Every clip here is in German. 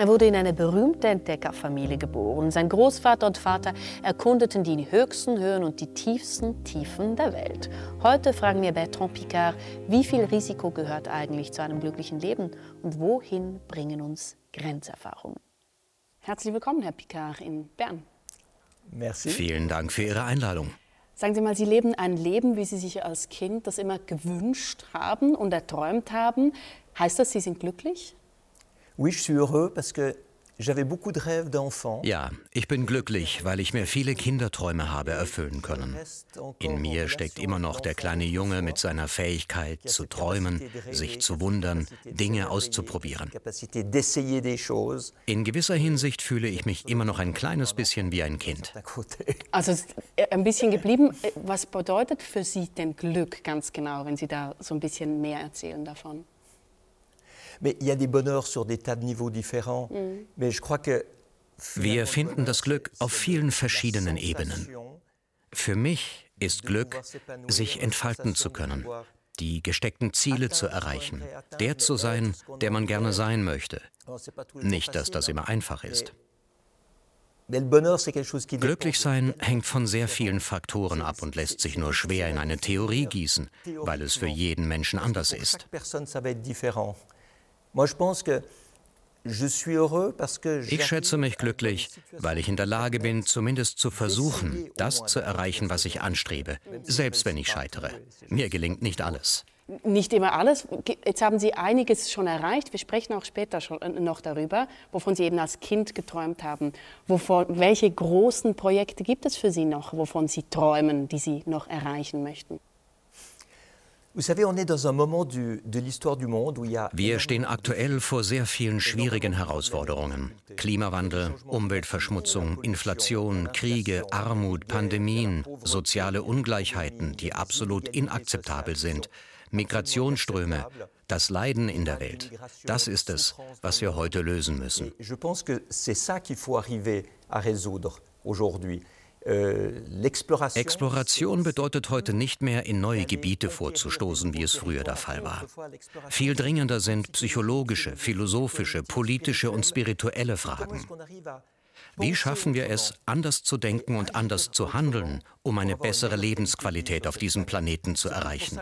Er wurde in eine berühmte Entdeckerfamilie geboren. Sein Großvater und Vater erkundeten die höchsten Höhen und die tiefsten Tiefen der Welt. Heute fragen wir Bertrand Picard, wie viel Risiko gehört eigentlich zu einem glücklichen Leben und wohin bringen uns Grenzerfahrungen? Herzlich willkommen, Herr Picard, in Bern. Merci. Vielen Dank für Ihre Einladung. Sagen Sie mal, Sie leben ein Leben, wie Sie sich als Kind das immer gewünscht haben und erträumt haben. Heißt das, Sie sind glücklich? Ja, ich bin glücklich, weil ich mir viele Kinderträume habe erfüllen können. In mir steckt immer noch der kleine Junge mit seiner Fähigkeit zu träumen, sich zu wundern, Dinge auszuprobieren. In gewisser Hinsicht fühle ich mich immer noch ein kleines bisschen wie ein Kind. Also ein bisschen geblieben. Was bedeutet für Sie denn Glück ganz genau, wenn Sie da so ein bisschen mehr erzählen davon? Wir finden das Glück auf vielen verschiedenen Ebenen. Für mich ist Glück, sich entfalten zu können, die gesteckten Ziele zu erreichen, der zu sein, der man gerne sein möchte. Nicht, dass das immer einfach ist. Glücklich sein hängt von sehr vielen Faktoren ab und lässt sich nur schwer in eine Theorie gießen, weil es für jeden Menschen anders ist. Ich schätze mich glücklich, weil ich in der Lage bin, zumindest zu versuchen, das zu erreichen, was ich anstrebe, selbst wenn ich scheitere. Mir gelingt nicht alles. Nicht immer alles. Jetzt haben Sie einiges schon erreicht. Wir sprechen auch später schon äh, noch darüber, wovon Sie eben als Kind geträumt haben. Wovon, welche großen Projekte gibt es für Sie noch, wovon Sie träumen, die Sie noch erreichen möchten? Wir stehen aktuell vor sehr vielen schwierigen Herausforderungen. Klimawandel, Umweltverschmutzung, Inflation, Kriege, Armut, Pandemien, soziale Ungleichheiten, die absolut inakzeptabel sind, Migrationsströme, das Leiden in der Welt. Das ist es, was wir heute lösen müssen. Äh, Exploration bedeutet heute nicht mehr, in neue Gebiete vorzustoßen, wie es früher der Fall war. Viel dringender sind psychologische, philosophische, politische und spirituelle Fragen. Wie schaffen wir es, anders zu denken und anders zu handeln, um eine bessere Lebensqualität auf diesem Planeten zu erreichen?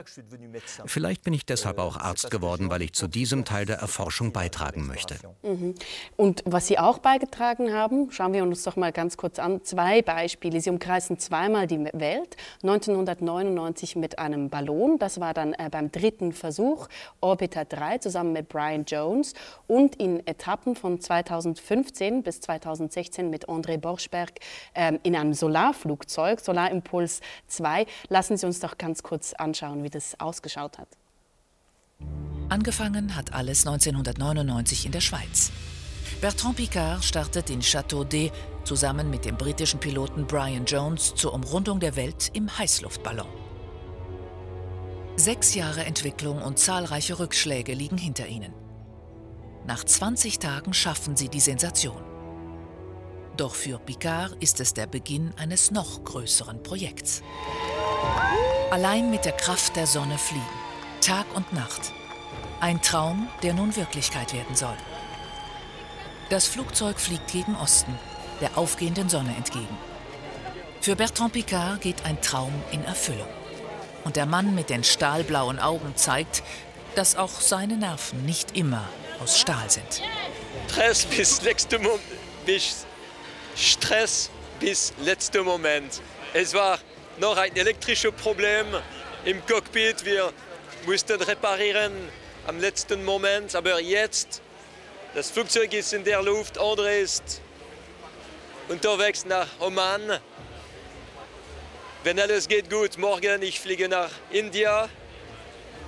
Vielleicht bin ich deshalb auch Arzt geworden, weil ich zu diesem Teil der Erforschung beitragen möchte. Mhm. Und was Sie auch beigetragen haben, schauen wir uns doch mal ganz kurz an. Zwei Beispiele. Sie umkreisen zweimal die Welt. 1999 mit einem Ballon, das war dann äh, beim dritten Versuch, Orbiter 3 zusammen mit Brian Jones. Und in Etappen von 2015 bis 2016 mit André Borschberg ähm, in einem Solarflugzeug, Solarimpuls 2. Lassen Sie uns doch ganz kurz anschauen, wie das ausgeschaut hat. Angefangen hat alles 1999 in der Schweiz. Bertrand Picard startet in Château D zusammen mit dem britischen Piloten Brian Jones zur Umrundung der Welt im Heißluftballon. Sechs Jahre Entwicklung und zahlreiche Rückschläge liegen hinter ihnen. Nach 20 Tagen schaffen sie die Sensation. Doch für Picard ist es der Beginn eines noch größeren Projekts. Allein mit der Kraft der Sonne fliegen, Tag und Nacht. Ein Traum, der nun Wirklichkeit werden soll. Das Flugzeug fliegt gegen Osten, der aufgehenden Sonne entgegen. Für Bertrand Picard geht ein Traum in Erfüllung. Und der Mann mit den stahlblauen Augen zeigt, dass auch seine Nerven nicht immer aus Stahl sind. Stress bis letzte Moment, bis Stress bis letzter Moment. Es war noch ein elektrisches Problem im Cockpit. Wir mussten reparieren am letzten Moment. Aber jetzt, das Flugzeug ist in der Luft. André ist unterwegs nach Oman. Wenn alles geht gut, morgen ich fliege nach India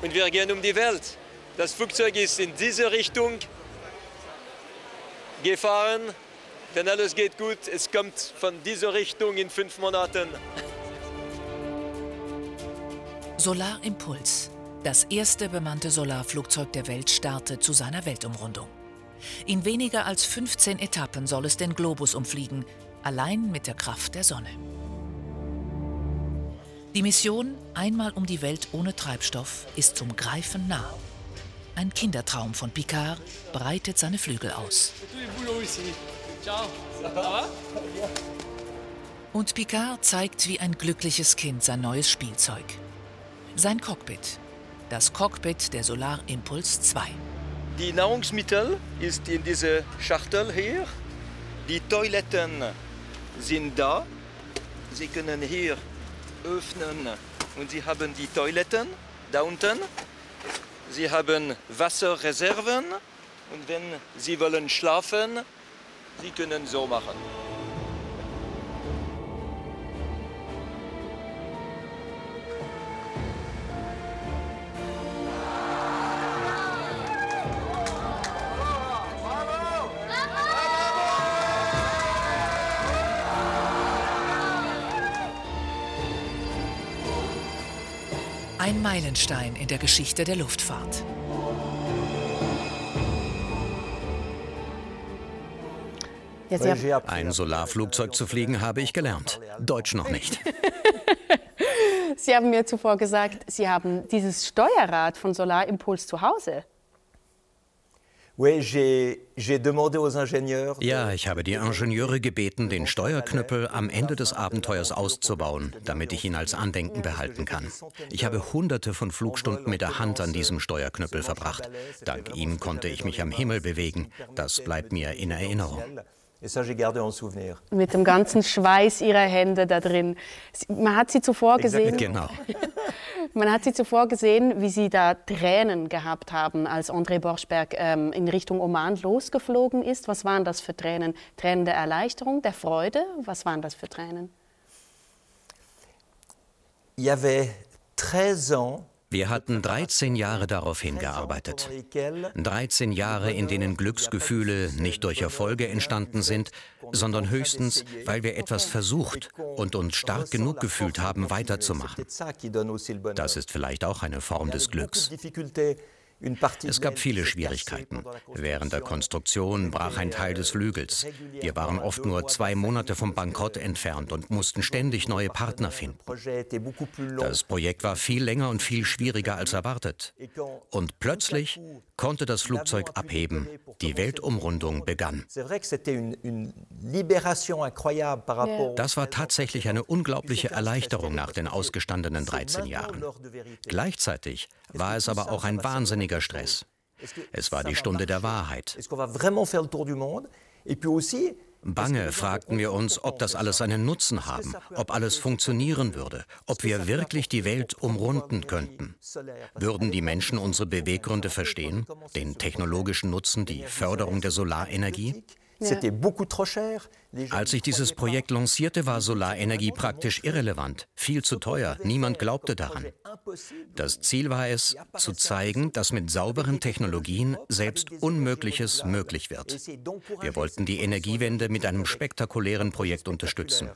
und wir gehen um die Welt. Das Flugzeug ist in diese Richtung gefahren wenn alles geht gut, es kommt von dieser Richtung in fünf Monaten. Solarimpuls. Das erste bemannte Solarflugzeug der Welt startet zu seiner Weltumrundung. In weniger als 15 Etappen soll es den Globus umfliegen, allein mit der Kraft der Sonne. Die Mission, einmal um die Welt ohne Treibstoff, ist zum Greifen nah. Ein Kindertraum von Picard breitet seine Flügel aus. Und Picard zeigt wie ein glückliches Kind sein neues Spielzeug. Sein Cockpit. Das Cockpit der Solar Impulse 2. Die Nahrungsmittel ist in dieser Schachtel hier. Die Toiletten sind da. Sie können hier öffnen und Sie haben die Toiletten da unten. Sie haben Wasserreserven und wenn Sie wollen schlafen, Sie können so machen. Ein Meilenstein in der Geschichte der Luftfahrt. Ein Solarflugzeug zu fliegen habe ich gelernt. Deutsch noch nicht. Sie haben mir zuvor gesagt, Sie haben dieses Steuerrad von Solarimpuls zu Hause. Ja, ich habe die Ingenieure gebeten, den Steuerknüppel am Ende des Abenteuers auszubauen, damit ich ihn als Andenken behalten kann. Ich habe hunderte von Flugstunden mit der Hand an diesem Steuerknüppel verbracht. Dank ihm konnte ich mich am Himmel bewegen. Das bleibt mir in Erinnerung. Mit dem ganzen Schweiß ihrer Hände da drin. Man hat sie zuvor gesehen. Genau. Man hat sie zuvor gesehen, wie sie da Tränen gehabt haben, als André Borschberg ähm, in Richtung Oman losgeflogen ist. Was waren das für Tränen? Tränen der Erleichterung, der Freude? Was waren das für Tränen? Il y avait 13 ans wir hatten 13 Jahre darauf hingearbeitet. 13 Jahre, in denen Glücksgefühle nicht durch Erfolge entstanden sind, sondern höchstens, weil wir etwas versucht und uns stark genug gefühlt haben, weiterzumachen. Das ist vielleicht auch eine Form des Glücks. Es gab viele Schwierigkeiten. Während der Konstruktion brach ein Teil des Flügels. Wir waren oft nur zwei Monate vom Bankrott entfernt und mussten ständig neue Partner finden. Das Projekt war viel länger und viel schwieriger als erwartet. Und plötzlich konnte das Flugzeug abheben. Die Weltumrundung begann. Das war tatsächlich eine unglaubliche Erleichterung nach den ausgestandenen 13 Jahren. Gleichzeitig war es aber auch ein wahnsinniger Stress. Es war die Stunde der Wahrheit. Bange fragten wir uns, ob das alles einen Nutzen haben, ob alles funktionieren würde, ob wir wirklich die Welt umrunden könnten. Würden die Menschen unsere Beweggründe verstehen, den technologischen Nutzen, die Förderung der Solarenergie? Als ich dieses Projekt lancierte, war Solarenergie praktisch irrelevant, viel zu teuer, niemand glaubte daran. Das Ziel war es, zu zeigen, dass mit sauberen Technologien selbst Unmögliches möglich wird. Wir wollten die Energiewende mit einem spektakulären Projekt unterstützen.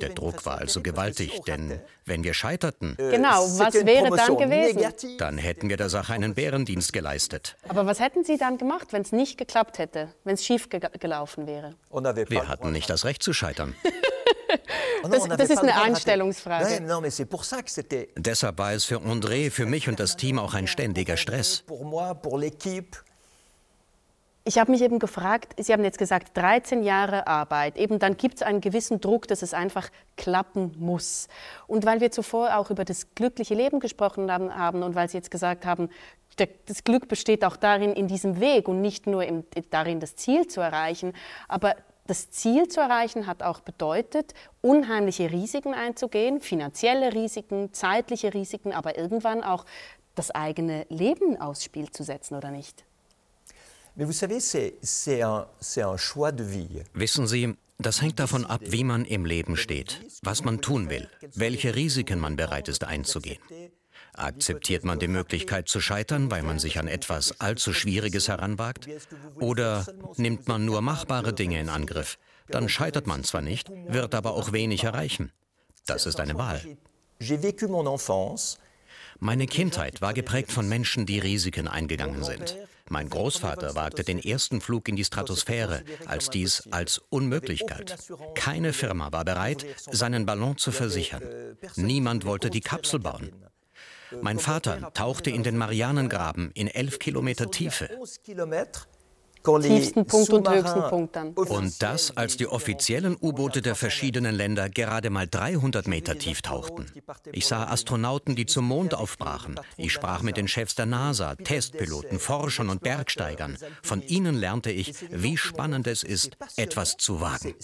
Der Druck war also gewaltig, denn wenn wir scheiterten, äh, genau, was wäre dann gewesen? Dann hätten wir der Sache einen Bärendienst geleistet. Aber was hätten Sie dann gemacht, wenn es nicht geklappt hätte, wenn es schief ge gelaufen wäre? Wir hatten nicht das Recht zu scheitern. Das, das ist eine Einstellungsfrage. Deshalb war es für André, für mich und das Team auch ein ständiger Stress. Ich habe mich eben gefragt, Sie haben jetzt gesagt, 13 Jahre Arbeit, eben dann gibt es einen gewissen Druck, dass es einfach klappen muss. Und weil wir zuvor auch über das glückliche Leben gesprochen haben und weil Sie jetzt gesagt haben, das Glück besteht auch darin, in diesem Weg und nicht nur im, darin, das Ziel zu erreichen, aber das Ziel zu erreichen hat auch bedeutet, unheimliche Risiken einzugehen, finanzielle Risiken, zeitliche Risiken, aber irgendwann auch das eigene Leben aufs Spiel zu setzen, oder nicht? Wissen Sie, das hängt davon ab, wie man im Leben steht, was man tun will, welche Risiken man bereit ist einzugehen. Akzeptiert man die Möglichkeit zu scheitern, weil man sich an etwas allzu Schwieriges heranwagt? Oder nimmt man nur machbare Dinge in Angriff? Dann scheitert man zwar nicht, wird aber auch wenig erreichen. Das ist eine Wahl. Meine Kindheit war geprägt von Menschen, die Risiken eingegangen sind. Mein Großvater wagte den ersten Flug in die Stratosphäre, als dies als unmöglich galt. Keine Firma war bereit, seinen Ballon zu versichern. Niemand wollte die Kapsel bauen. Mein Vater tauchte in den Marianengraben in elf Kilometer Tiefe. Tiefsten Punkt und höchsten Punkt dann. Und das, als die offiziellen U-Boote der verschiedenen Länder gerade mal 300 Meter tief tauchten. Ich sah Astronauten, die zum Mond aufbrachen. Ich sprach mit den Chefs der NASA, Testpiloten, Forschern und Bergsteigern. Von ihnen lernte ich, wie spannend es ist, etwas zu wagen.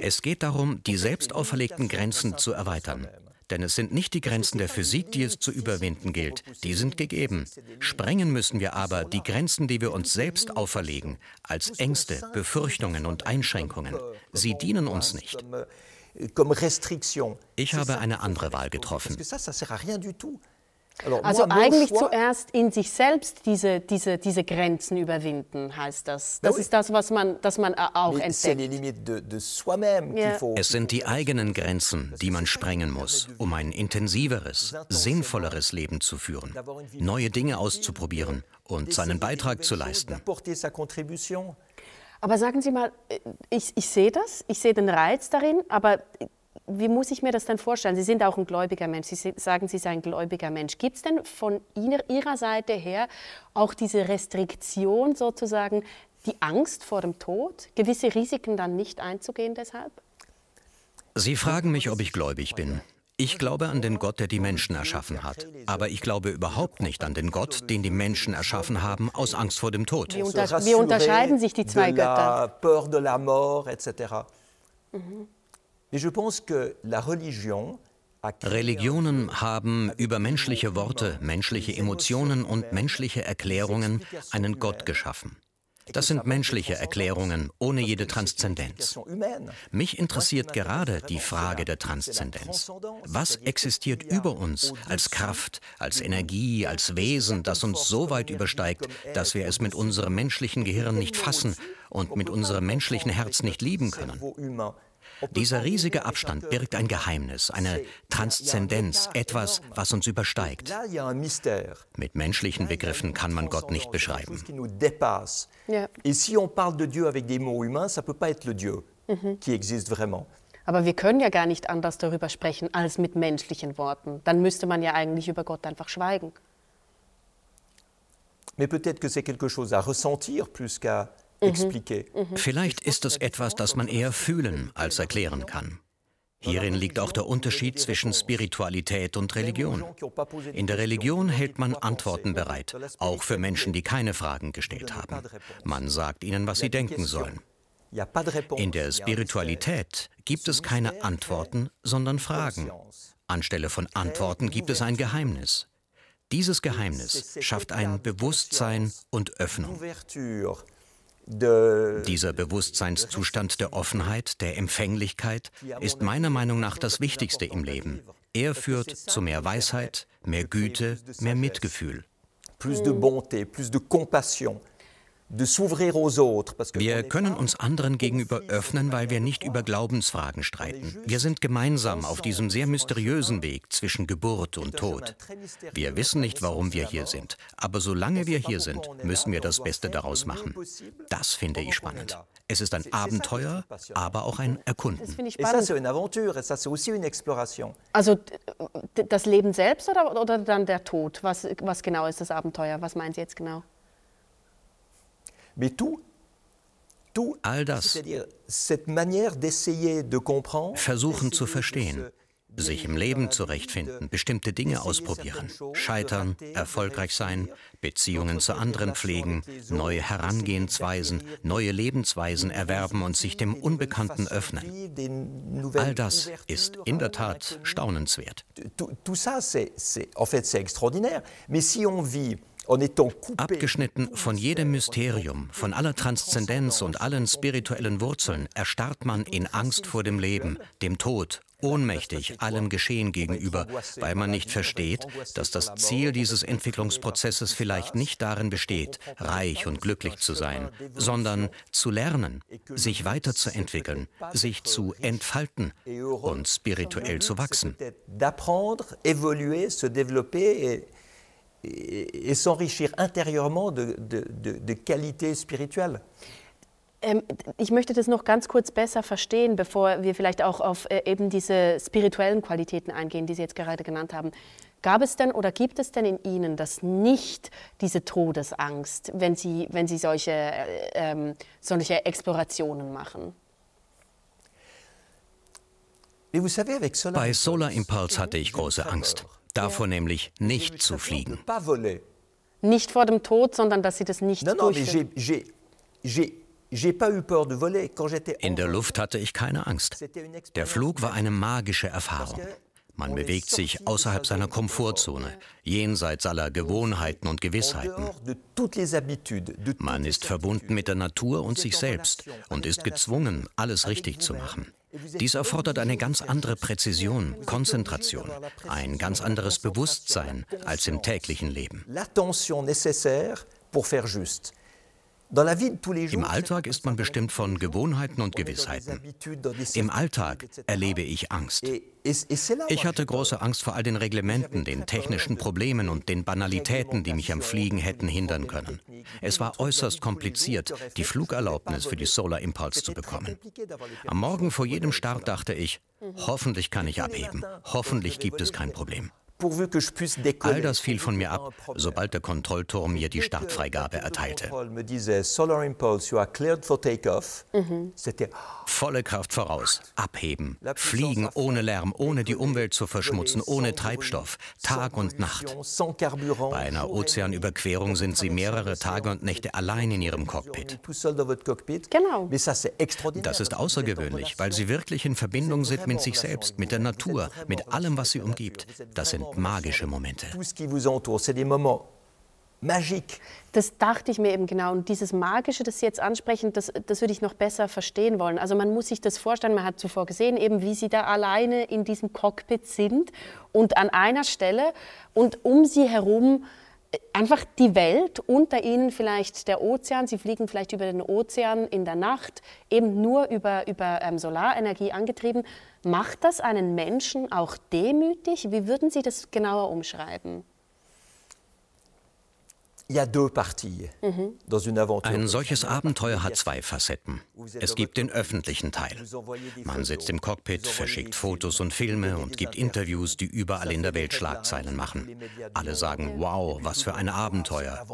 Es geht darum, die selbst auferlegten Grenzen zu erweitern. Denn es sind nicht die Grenzen der Physik, die es zu überwinden gilt. Die sind gegeben. Sprengen müssen wir aber die Grenzen, die wir uns selbst auferlegen, als Ängste, Befürchtungen und Einschränkungen. Sie dienen uns nicht. Ich habe eine andere Wahl getroffen. Also eigentlich zuerst in sich selbst diese, diese, diese Grenzen überwinden, heißt das. Das ist das, was man, das man auch entdeckt. Es sind die eigenen Grenzen, die man sprengen muss, um ein intensiveres, sinnvolleres Leben zu führen, neue Dinge auszuprobieren und seinen Beitrag zu leisten. Aber sagen Sie mal, äh, ich, ich sehe das, ich sehe den Reiz darin, aber wie muss ich mir das denn vorstellen? Sie sind auch ein gläubiger Mensch. Sie sagen, Sie seien ein gläubiger Mensch. Gibt es denn von Ihrer Seite her auch diese Restriktion sozusagen, die Angst vor dem Tod, gewisse Risiken dann nicht einzugehen deshalb? Sie fragen mich, ob ich gläubig bin. Ich glaube an den Gott, der die Menschen erschaffen hat. Aber ich glaube überhaupt nicht an den Gott, den die Menschen erschaffen haben, aus Angst vor dem Tod. Wie, unter wie unterscheiden sich die zwei Götter? Mhm. Religionen haben über menschliche Worte, menschliche Emotionen und menschliche Erklärungen einen Gott geschaffen. Das sind menschliche Erklärungen ohne jede Transzendenz. Mich interessiert gerade die Frage der Transzendenz. Was existiert über uns als Kraft, als Energie, als Wesen, das uns so weit übersteigt, dass wir es mit unserem menschlichen Gehirn nicht fassen und mit unserem menschlichen Herz nicht lieben können? Dieser riesige Abstand birgt ein Geheimnis, eine Transzendenz, etwas, was uns übersteigt. Mit menschlichen Begriffen kann man Gott nicht beschreiben. Ja. Aber wir können ja gar nicht anders darüber sprechen als mit menschlichen Worten. Dann müsste man ja eigentlich über Gott einfach schweigen. Mais peut-être que c'est quelque chose à ressentir plus qu'à Mhm. Mhm. Vielleicht ist es etwas, das man eher fühlen als erklären kann. Hierin liegt auch der Unterschied zwischen Spiritualität und Religion. In der Religion hält man Antworten bereit, auch für Menschen, die keine Fragen gestellt haben. Man sagt ihnen, was sie denken sollen. In der Spiritualität gibt es keine Antworten, sondern Fragen. Anstelle von Antworten gibt es ein Geheimnis. Dieses Geheimnis schafft ein Bewusstsein und Öffnung. Dieser Bewusstseinszustand der Offenheit, der Empfänglichkeit ist meiner Meinung nach das Wichtigste im Leben. Er führt zu mehr Weisheit, mehr Güte, mehr Mitgefühl. Plus de bonté, plus de compassion. Wir können uns anderen gegenüber öffnen, weil wir nicht über Glaubensfragen streiten. Wir sind gemeinsam auf diesem sehr mysteriösen Weg zwischen Geburt und Tod. Wir wissen nicht, warum wir hier sind, aber solange wir hier sind, müssen wir das Beste daraus machen. Das finde ich spannend. Es ist ein Abenteuer, aber auch ein Erkunden. Also das Leben selbst oder, oder dann der Tod? Was, was genau ist das Abenteuer? Was meinen Sie jetzt genau? All das versuchen zu verstehen, sich im Leben zurechtfinden, bestimmte Dinge ausprobieren, scheitern, erfolgreich sein, Beziehungen zu anderen pflegen, neue Herangehensweisen, neue Lebensweisen erwerben und sich dem Unbekannten öffnen. All das ist in der Tat staunenswert. Tout ça, c'est en fait c'est extraordinaire. Mais si on vit Abgeschnitten von jedem Mysterium, von aller Transzendenz und allen spirituellen Wurzeln, erstarrt man in Angst vor dem Leben, dem Tod, ohnmächtig allem Geschehen gegenüber, weil man nicht versteht, dass das Ziel dieses Entwicklungsprozesses vielleicht nicht darin besteht, reich und glücklich zu sein, sondern zu lernen, sich weiterzuentwickeln, sich zu entfalten und spirituell zu wachsen et, s'enrichir intérieurement de, de, de, de qualités spirituelles. Ähm, ich möchte das noch ganz kurz besser verstehen, bevor wir vielleicht auch auf äh, eben diese spirituellen Qualitäten eingehen, die Sie jetzt gerade genannt haben. Gab es denn oder gibt es denn in Ihnen das nicht, diese Todesangst, wenn Sie, wenn Sie solche, äh, ähm, solche Explorationen machen? Bei Solar Impulse hatte ich große Angst. Davor nämlich nicht zu fliegen. Nicht vor dem Tod, sondern dass Sie das nicht durchführen. In der Luft hatte ich keine Angst. Der Flug war eine magische Erfahrung. Man bewegt sich außerhalb seiner Komfortzone, jenseits aller Gewohnheiten und Gewissheiten. Man ist verbunden mit der Natur und sich selbst und ist gezwungen, alles richtig zu machen. Dies erfordert eine ganz andere Präzision, Konzentration, ein ganz anderes Bewusstsein als im täglichen Leben. Im Alltag ist man bestimmt von Gewohnheiten und Gewissheiten. Im Alltag erlebe ich Angst. Ich hatte große Angst vor all den Reglementen, den technischen Problemen und den Banalitäten, die mich am Fliegen hätten hindern können. Es war äußerst kompliziert, die Flugerlaubnis für die Solar Impulse zu bekommen. Am Morgen vor jedem Start dachte ich, hoffentlich kann ich abheben, hoffentlich gibt es kein Problem. All das fiel von mir ab, sobald der Kontrollturm mir die Startfreigabe erteilte. Mhm. Volle Kraft voraus, abheben, fliegen ohne Lärm, ohne die Umwelt zu verschmutzen, ohne Treibstoff, Tag und Nacht. Bei einer Ozeanüberquerung sind sie mehrere Tage und Nächte allein in ihrem Cockpit. Genau. Das ist außergewöhnlich, weil sie wirklich in Verbindung sind mit sich selbst, mit der Natur, mit allem, was sie umgibt. Das sind magische Momente. Das dachte ich mir eben genau. Und dieses Magische, das Sie jetzt ansprechen, das, das würde ich noch besser verstehen wollen. Also man muss sich das vorstellen, man hat zuvor gesehen, eben wie Sie da alleine in diesem Cockpit sind und an einer Stelle und um Sie herum äh, einfach die Welt, unter Ihnen vielleicht der Ozean, Sie fliegen vielleicht über den Ozean in der Nacht, eben nur über, über ähm, Solarenergie angetrieben. Macht das einen Menschen auch demütig? Wie würden Sie das genauer umschreiben? Ein solches Abenteuer hat zwei Facetten. Es gibt den öffentlichen Teil. Man sitzt im Cockpit, verschickt Fotos und Filme und gibt Interviews, die überall in der Welt Schlagzeilen machen. Alle sagen, wow, was für ein Abenteuer.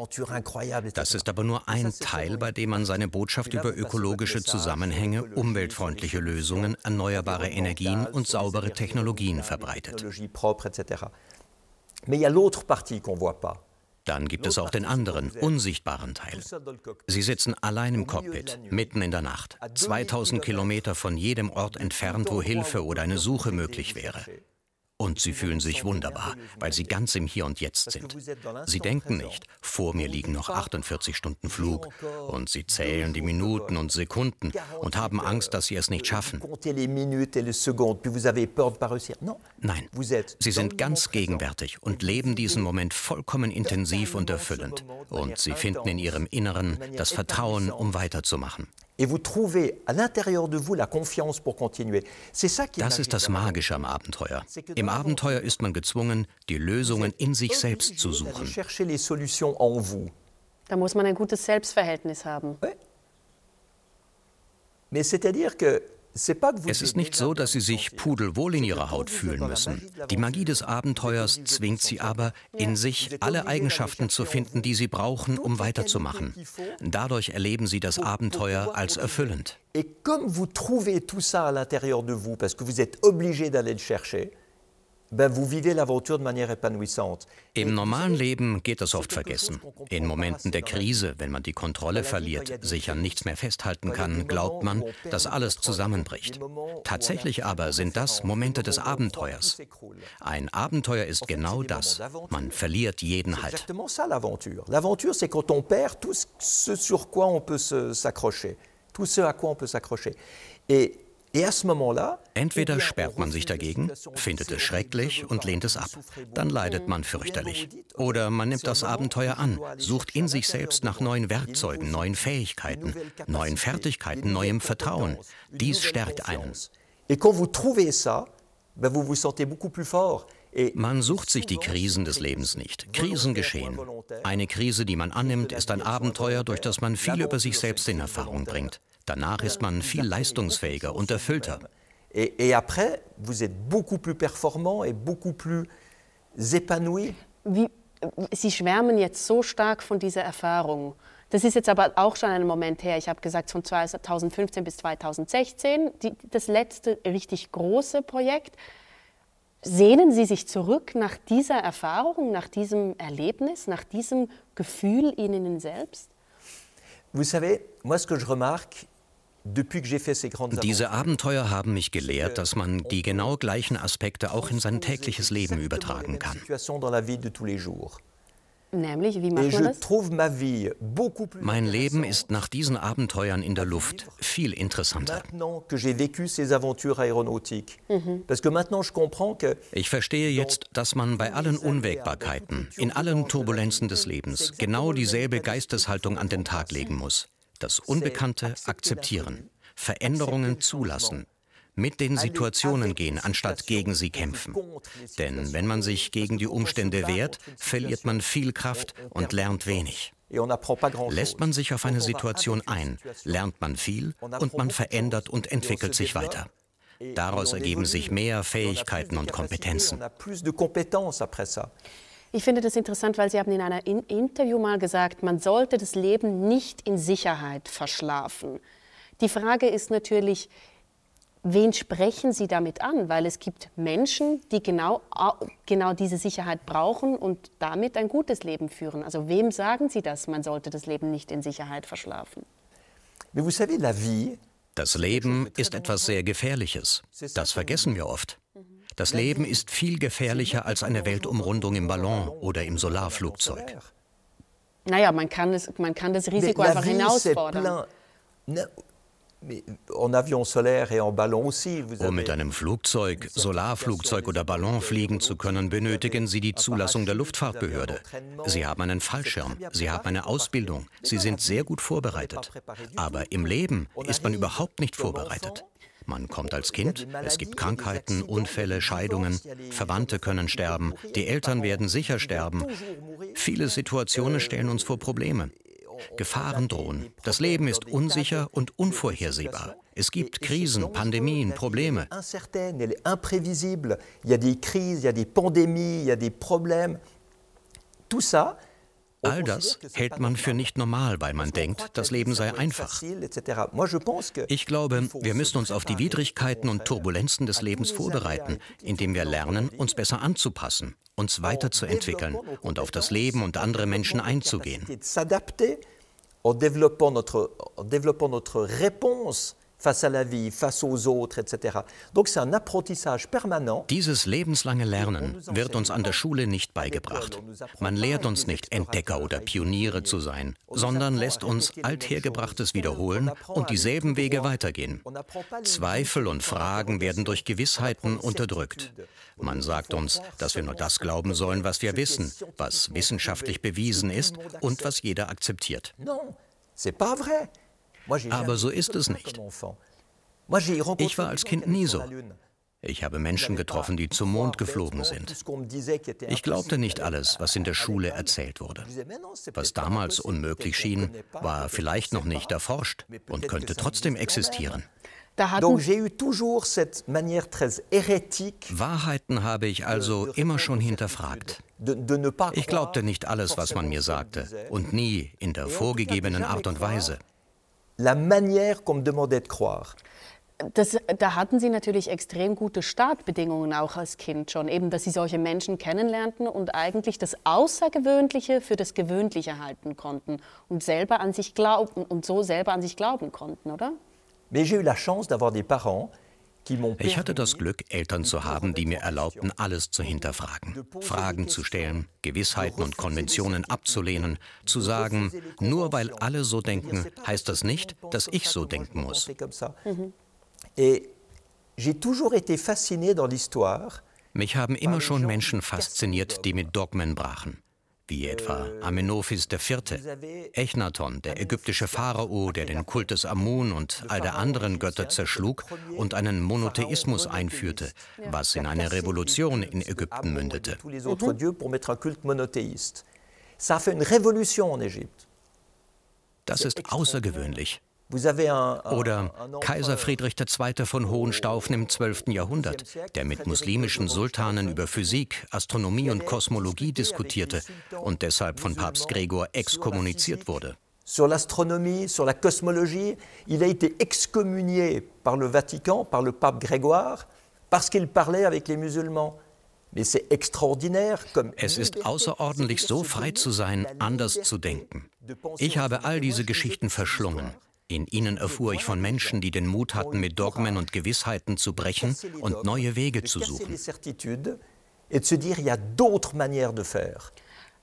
Das ist aber nur ein Teil, bei dem man seine Botschaft über ökologische Zusammenhänge, umweltfreundliche Lösungen, erneuerbare Energien und saubere Technologien verbreitet. Mais il y a l'autre partie qu'on voit pas. Dann gibt es auch den anderen, unsichtbaren Teil. Sie sitzen allein im Cockpit, mitten in der Nacht, 2000 Kilometer von jedem Ort entfernt, wo Hilfe oder eine Suche möglich wäre. Und sie fühlen sich wunderbar, weil sie ganz im Hier und Jetzt sind. Sie denken nicht, vor mir liegen noch 48 Stunden Flug und sie zählen die Minuten und Sekunden und haben Angst, dass sie es nicht schaffen. Nein, sie sind ganz gegenwärtig und leben diesen Moment vollkommen intensiv und erfüllend. Und sie finden in ihrem Inneren das Vertrauen, um weiterzumachen. Das ist das Magische am Abenteuer. Im Abenteuer ist man gezwungen, die Lösungen in sich selbst zu suchen. Da muss man ein gutes Selbstverhältnis haben. Mais c'est-à-dire que es ist nicht so, dass sie sich pudelwohl in ihrer Haut fühlen müssen. Die Magie des Abenteuers zwingt sie aber, in sich alle Eigenschaften zu finden, die sie brauchen, um weiterzumachen. Dadurch erleben sie das Abenteuer als erfüllend. Et comme vous trouvez tout ça à l'intérieur de vous, parce que vous êtes obligé d'aller le chercher, im normalen Leben geht das oft vergessen. In Momenten der Krise, wenn man die Kontrolle verliert, sich an nichts mehr festhalten kann, glaubt man, dass alles zusammenbricht. Tatsächlich aber sind das Momente des Abenteuers. Ein Abenteuer ist genau das. Man verliert jeden Halt. L'aventure, c'est quand on perd tout ce sur quoi on peut s'accrocher, tout ce à quoi on peut s'accrocher. Et Entweder sperrt man sich dagegen, findet es schrecklich und lehnt es ab. Dann leidet man fürchterlich. Oder man nimmt das Abenteuer an, sucht in sich selbst nach neuen Werkzeugen, neuen Fähigkeiten, neuen Fertigkeiten, neuem Vertrauen. Dies stärkt einen. Et quand vous trouvez ça, vous vous sentez beaucoup plus fort. Man sucht sich die Krisen des Lebens nicht. Krisen geschehen. Eine Krise, die man annimmt, ist ein Abenteuer, durch das man viel über sich selbst in Erfahrung bringt. Danach ist man viel leistungsfähiger und erfüllter. Et, après, vous êtes beaucoup plus performant et beaucoup plus épanoui. Sie schwärmen jetzt so stark von dieser Erfahrung. Das ist jetzt aber auch schon ein Moment her. Ich habe gesagt, von 2015 bis 2016, die, das letzte richtig große Projekt. Sehnen Sie sich zurück nach dieser Erfahrung, nach diesem Erlebnis, nach diesem Gefühl in Ihnen selbst? Diese Abenteuer haben mich gelehrt, dass man die genau gleichen Aspekte auch in sein tägliches Leben übertragen kann. Nämlich, wie macht man das? Mein Leben ist nach diesen Abenteuern in der Luft viel interessanter. Mhm. Ich verstehe jetzt, dass man bei allen Unwägbarkeiten, in allen Turbulenzen des Lebens genau dieselbe Geisteshaltung an den Tag legen muss. Das Unbekannte akzeptieren, Veränderungen zulassen, mit den Situationen gehen, anstatt gegen sie kämpfen. Denn wenn man sich gegen die Umstände wehrt, verliert man viel Kraft und lernt wenig. Lässt man sich auf eine Situation ein, lernt man viel und man verändert und entwickelt sich weiter. Daraus ergeben sich mehr Fähigkeiten und Kompetenzen. Ich finde das interessant, weil Sie haben in einem Interview mal gesagt, man sollte das Leben nicht in Sicherheit verschlafen. Die Frage ist natürlich, wen sprechen Sie damit an? Weil es gibt Menschen, die genau, genau diese Sicherheit brauchen und damit ein gutes Leben führen. Also wem sagen Sie das, man sollte das Leben nicht in Sicherheit verschlafen? Das Leben ist etwas sehr Gefährliches. Das vergessen wir oft. Das Leben ist viel gefährlicher als eine Weltumrundung im Ballon oder im Solarflugzeug. Naja, man kann, es, man kann das Risiko einfach hinausfordern. Um mit einem Flugzeug, Solarflugzeug oder Ballon fliegen zu können, benötigen Sie die Zulassung der Luftfahrtbehörde. Sie haben einen Fallschirm, Sie haben eine Ausbildung, Sie sind sehr gut vorbereitet. Aber im Leben ist man überhaupt nicht vorbereitet. Man kommt als Kind, es gibt Krankheiten, Unfälle, Scheidungen, Verwandte können sterben, die Eltern werden sicher sterben. Viele Situationen stellen uns vor Probleme. Gefahren drohen. Das Leben ist unsicher und unvorhersehbar. Es gibt Krisen, Pandemien, Probleme. Tout ça All das hält man für nicht normal, weil man denkt, das Leben sei einfach. Ich glaube, wir müssen uns auf die Widrigkeiten und Turbulenzen des Lebens vorbereiten, indem wir lernen, uns besser anzupassen, uns weiterzuentwickeln und auf das Leben und andere Menschen einzugehen. En développant notre, réponse face à la vie, face aux autres, etc. Donc c'est un apprentissage permanent. Dieses lebenslange Lernen wird uns an der Schule nicht beigebracht. Man lehrt uns nicht Entdecker oder Pioniere zu sein, sondern lässt uns althergebrachtes wiederholen und dieselben Wege weitergehen. Zweifel und Fragen werden durch Gewissheiten unterdrückt. Man sagt uns, dass wir nur das glauben sollen, was wir wissen, was wissenschaftlich bewiesen ist und was jeder akzeptiert. Non, c'est pas vrai. Aber so ist es nicht. Ich war als Kind nie so. Ich habe Menschen getroffen, die zum Mond geflogen sind. Ich glaubte nicht alles, was in der Schule erzählt wurde. Was damals unmöglich schien, war vielleicht noch nicht erforscht und könnte trotzdem existieren. Wahrheiten habe ich also immer schon hinterfragt. Ich glaubte nicht alles, was man mir sagte und nie in der vorgegebenen Art und Weise la manière qu'on me demandait de croire. Das, da hatten Sie natürlich extrem gute Startbedingungen auch als Kind schon, eben, dass Sie solche Menschen kennenlernten und eigentlich das Außergewöhnliche für das Gewöhnliche halten konnten und selber an sich glauben und so selber an sich glauben konnten, oder? Mais j'ai eu la chance d'avoir des parents ich hatte das Glück, Eltern zu haben, die mir erlaubten, alles zu hinterfragen, Fragen zu stellen, Gewissheiten und Konventionen abzulehnen, zu sagen, nur weil alle so denken, heißt das nicht, dass ich so denken muss. Mich haben immer schon Menschen fasziniert, die mit Dogmen brachen. Wie etwa Amenophis IV., Echnaton, der ägyptische Pharao, der den Kult des Amun und all der anderen Götter zerschlug und einen Monotheismus einführte, was in eine Revolution in Ägypten mündete. Das ist außergewöhnlich. Oder Kaiser Friedrich II. von Hohenstaufen im 12. Jahrhundert, der mit muslimischen Sultanen über Physik, Astronomie und Kosmologie diskutierte und deshalb von Papst Gregor exkommuniziert wurde. Sur l'astronomie, sur la cosmologie, il a été excommunié par le Vatican, par le pape Grégoire, parce qu'il parlait avec les musulmans. Es ist außerordentlich, so frei zu sein, anders zu denken. Ich habe all diese Geschichten verschlungen. In ihnen erfuhr ich von Menschen, die den Mut hatten, mit Dogmen und Gewissheiten zu brechen und neue Wege zu suchen.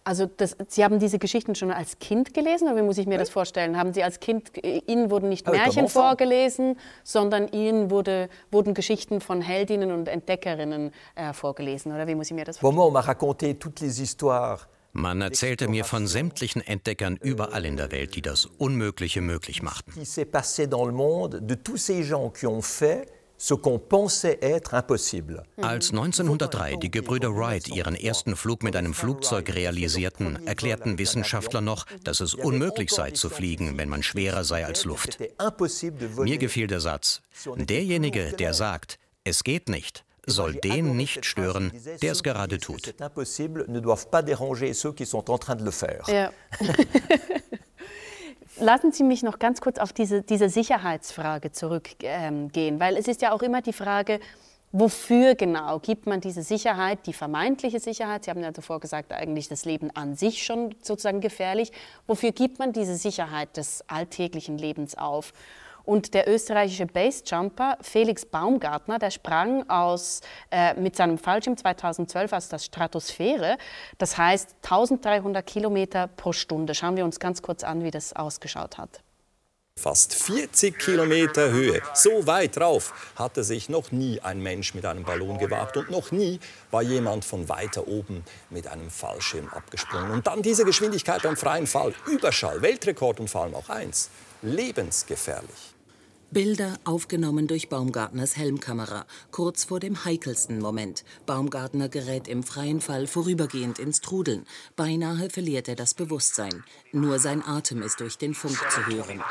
Also das, Sie haben diese Geschichten schon als Kind gelesen, oder wie muss ich mir das vorstellen? Haben Sie als Kind, Ihnen wurden nicht ah Märchen vorgelesen, sondern Ihnen wurde, wurden Geschichten von Heldinnen und Entdeckerinnen äh, vorgelesen, oder wie muss ich mir das vorstellen? Man erzählte mir von sämtlichen Entdeckern überall in der Welt, die das Unmögliche möglich machten. Als 1903 die Gebrüder Wright ihren ersten Flug mit einem Flugzeug realisierten, erklärten Wissenschaftler noch, dass es unmöglich sei zu fliegen, wenn man schwerer sei als Luft. Mir gefiel der Satz, derjenige, der sagt, es geht nicht, soll den nicht stören, der es gerade tut. Ja. Lassen Sie mich noch ganz kurz auf diese, diese Sicherheitsfrage zurückgehen, ähm, weil es ist ja auch immer die Frage, wofür genau gibt man diese Sicherheit, die vermeintliche Sicherheit, Sie haben ja zuvor gesagt, eigentlich das Leben an sich schon sozusagen gefährlich, wofür gibt man diese Sicherheit des alltäglichen Lebens auf? Und der österreichische Basejumper Felix Baumgartner, der sprang aus, äh, mit seinem Fallschirm 2012 aus der Stratosphäre. Das heißt 1300 Kilometer pro Stunde. Schauen wir uns ganz kurz an, wie das ausgeschaut hat. Fast 40 Kilometer Höhe, so weit drauf hatte sich noch nie ein Mensch mit einem Ballon gewagt und noch nie war jemand von weiter oben mit einem Fallschirm abgesprungen. Und dann diese Geschwindigkeit beim freien Fall, Überschall, Weltrekord und vor allem auch eins, lebensgefährlich. Bilder aufgenommen durch Baumgartners Helmkamera, kurz vor dem heikelsten Moment. Baumgartner gerät im freien Fall vorübergehend ins Trudeln. Beinahe verliert er das Bewusstsein. Nur sein Atem ist durch den Funk zu hören.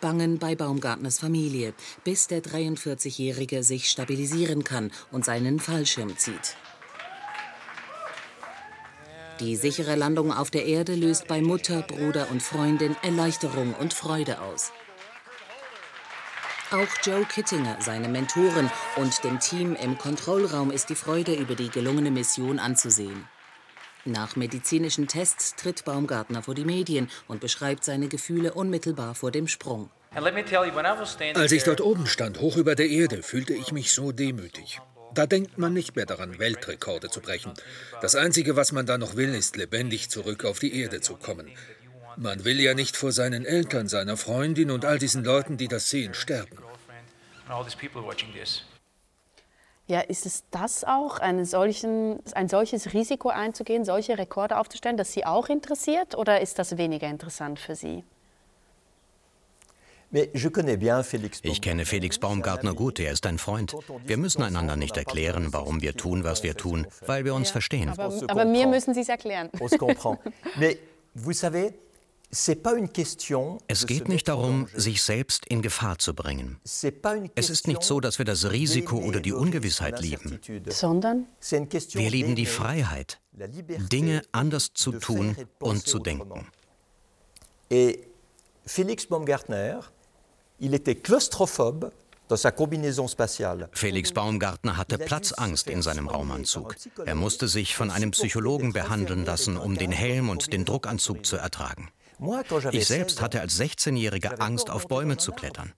Bangen bei Baumgartners Familie, bis der 43-Jährige sich stabilisieren kann und seinen Fallschirm zieht. Die sichere Landung auf der Erde löst bei Mutter, Bruder und Freundin Erleichterung und Freude aus. Auch Joe Kittinger, seine Mentoren und dem Team im Kontrollraum ist die Freude über die gelungene Mission anzusehen. Nach medizinischen Tests tritt Baumgartner vor die Medien und beschreibt seine Gefühle unmittelbar vor dem Sprung. Als ich dort oben stand, hoch über der Erde, fühlte ich mich so demütig. Da denkt man nicht mehr daran, Weltrekorde zu brechen. Das Einzige, was man da noch will, ist lebendig zurück auf die Erde zu kommen. Man will ja nicht vor seinen Eltern, seiner Freundin und all diesen Leuten, die das sehen, sterben. Ja, ist es das auch, solchen, ein solches Risiko einzugehen, solche Rekorde aufzustellen, das Sie auch interessiert oder ist das weniger interessant für Sie? Ich kenne Felix Baumgartner gut, er ist ein Freund. Wir müssen einander nicht erklären, warum wir tun, was wir tun, weil wir uns ja, verstehen. Aber, aber mir müssen Sie es erklären. Es geht nicht darum, sich selbst in Gefahr zu bringen. Es ist nicht so, dass wir das Risiko oder die Ungewissheit lieben, sondern wir lieben die Freiheit, Dinge anders zu tun und zu denken. Felix Baumgartner Il était claustrophobe Felix Baumgartner hatte Platzangst in seinem Raumanzug. Er musste sich von einem Psychologen behandeln lassen, um den Helm und den Druckanzug zu ertragen. Ich selbst hatte als 16-Jähriger Angst, auf Bäume zu klettern.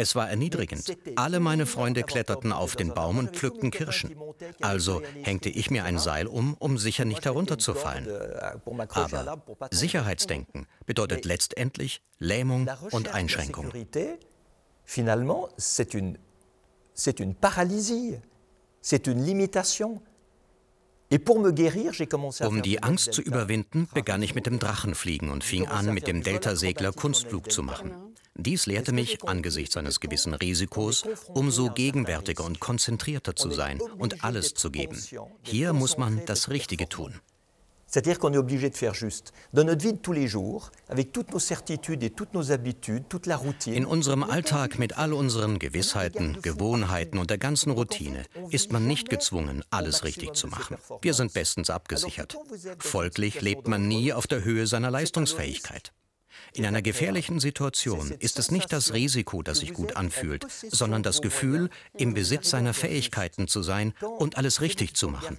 Es war erniedrigend. Alle meine Freunde kletterten auf den Baum und pflückten Kirschen. Also hängte ich mir ein Seil um, um sicher nicht herunterzufallen. Aber Sicherheitsdenken bedeutet letztendlich Lähmung und Einschränkung. Finalement, c'est une, c'est une paralysie, c'est une limitation. Um die Angst zu überwinden, begann ich mit dem Drachenfliegen und fing an, mit dem Delta-Segler Kunstflug zu machen. Dies lehrte mich, angesichts eines gewissen Risikos, umso gegenwärtiger und konzentrierter zu sein und alles zu geben. Hier muss man das Richtige tun. C'est-à-dire qu'on est obligé de faire juste. Dans notre vie de tous les jours, avec toutes nos certitudes et toutes nos habitudes, toute la routine. In unserem Alltag mit all unseren Gewissheiten, Gewohnheiten und der ganzen Routine ist man nicht gezwungen, alles richtig zu machen. Wir sind bestens abgesichert. Folglich lebt man nie auf der Höhe seiner Leistungsfähigkeit. In einer gefährlichen Situation ist es nicht das Risiko, das sich gut anfühlt, sondern das Gefühl, im Besitz seiner Fähigkeiten zu sein und alles richtig zu machen.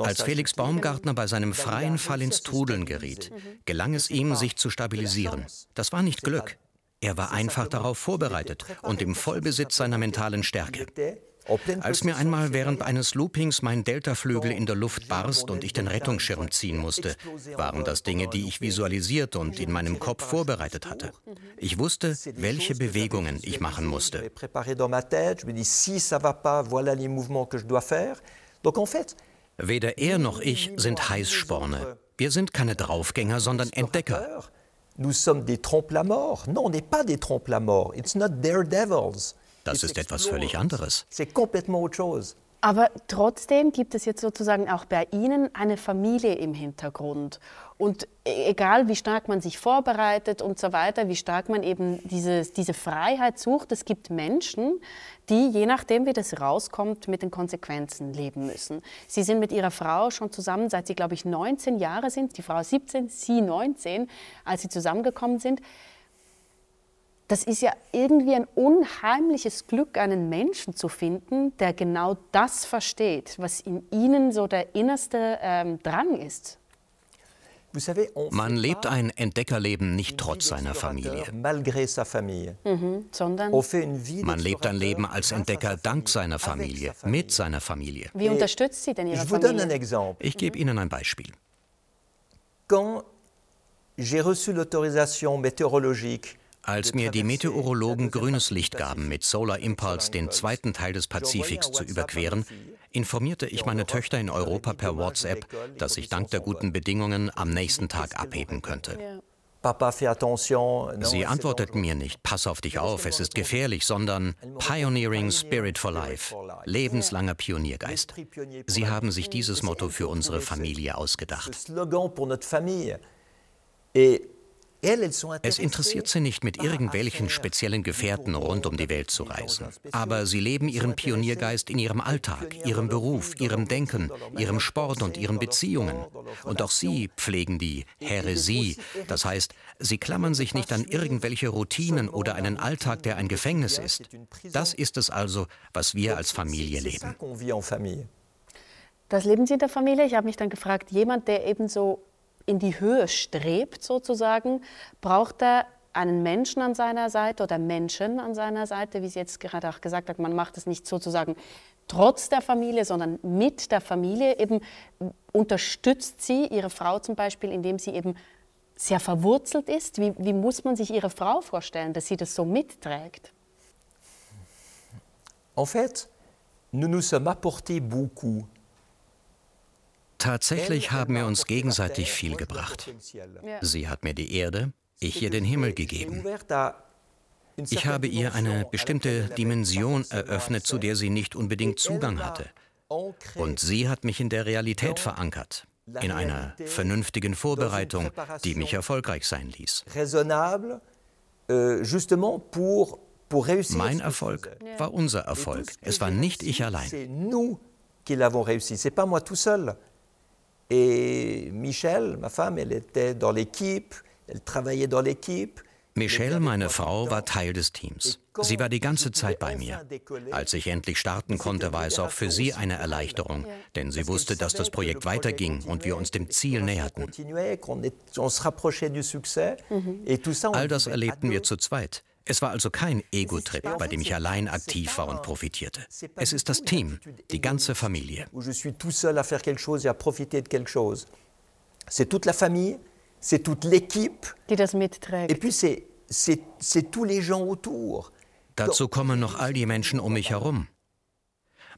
Als Felix Baumgartner bei seinem freien Fall ins Trudeln geriet, gelang es ihm, sich zu stabilisieren. Das war nicht Glück. Er war einfach darauf vorbereitet und im Vollbesitz seiner mentalen Stärke. Als mir einmal während eines Loopings mein Deltaflügel in der Luft barst und ich den Rettungsschirm ziehen musste, waren das Dinge, die ich visualisiert und in meinem Kopf vorbereitet hatte. Ich wusste, welche Bewegungen ich machen musste. Weder er noch ich sind Heißsporne. Wir sind keine Draufgänger, sondern Entdecker. Nous sommes des trompe-la-mort. Non, on n'est pas des trompe-la-mort. It's not daredevils. Das ist etwas völlig anderes. Aber trotzdem gibt es jetzt sozusagen auch bei Ihnen eine Familie im Hintergrund. Und e-, egal, wie stark man sich vorbereitet und so weiter, wie stark man eben diese, diese Freiheit sucht, es gibt Menschen, die, je nachdem, wie das rauskommt, mit den Konsequenzen leben müssen. Sie sind mit Ihrer Frau schon zusammen, seit Sie, glaube ich, 19 Jahre sind, die Frau 17, Sie 19, als Sie zusammengekommen sind das ist ja irgendwie ein unheimliches Glück, einen Menschen zu finden, der genau das versteht, was in ihnen so der innerste ähm, Drang ist. Man lebt ein Entdeckerleben nicht trotz seiner Familie, mhm, sondern man lebt ein Leben als Entdecker dank seiner Familie, mit seiner Familie. Wie unterstützt sie denn Ihre Familie? Ich gebe Ihnen ein Beispiel. Quand j'ai reçu l'autorisation météorologique als mir die Meteorologen grünes Licht gaben, mit Solar Impulse den zweiten Teil des Pazifiks zu überqueren, informierte ich meine Töchter in Europa per WhatsApp, dass ich dank der guten Bedingungen am nächsten Tag abheben könnte. Sie antworteten mir nicht, pass auf dich auf, es ist gefährlich, sondern Pioneering Spirit for Life, lebenslanger Pioniergeist. Sie haben sich dieses Motto für unsere Familie ausgedacht. Es interessiert sie nicht, mit irgendwelchen speziellen Gefährten rund um die Welt zu reisen. Aber sie leben ihren Pioniergeist in ihrem Alltag, ihrem Beruf, ihrem Denken, ihrem Sport und ihren Beziehungen. Und auch sie pflegen die Häresie. Das heißt, sie klammern sich nicht an irgendwelche Routinen oder einen Alltag, der ein Gefängnis ist. Das ist es also, was wir als Familie leben. Das leben Sie in der Familie? Ich habe mich dann gefragt, jemand, der eben so in die Höhe strebt, sozusagen, braucht er einen Menschen an seiner Seite oder Menschen an seiner Seite, wie Sie jetzt gerade auch gesagt haben, man macht es nicht sozusagen trotz der Familie, sondern mit der Familie. Eben unterstützt sie Ihre Frau zum Beispiel, indem sie eben sehr verwurzelt ist. Wie, wie muss man sich Ihre Frau vorstellen, dass sie das so mitträgt? En fait, nous nous sommes apportés beaucoup Tatsächlich haben wir uns gegenseitig viel gebracht. Sie hat mir die Erde, ich ihr den Himmel gegeben. Ich habe ihr eine bestimmte Dimension eröffnet, zu der sie nicht unbedingt Zugang hatte. Und sie hat mich in der Realität verankert, in einer vernünftigen Vorbereitung, die mich erfolgreich sein ließ. Euh, mein Erfolg war unser Erfolg. Es war nicht ich allein. Et Michelle, ma femme, elle était dans l'équipe, elle travaillait dans l'équipe. Michelle, meine Frau, war Teil des Teams. Sie war die ganze Zeit bei mir. Als ich endlich starten konnte, war es auch für sie eine Erleichterung, denn sie wusste, dass das Projekt weiterging und wir uns dem Ziel näherten. All das erlebten wir zu zweit. Es war also kein Ego-Trip, bei dem ich allein aktiv war und profitierte. Es ist das Team, die ganze Familie. C'est toute la famille, c'est toute l'équipe. Die das mitträgt. Et puis c'est tous les gens autour. Dazu kommen noch all die Menschen um mich herum.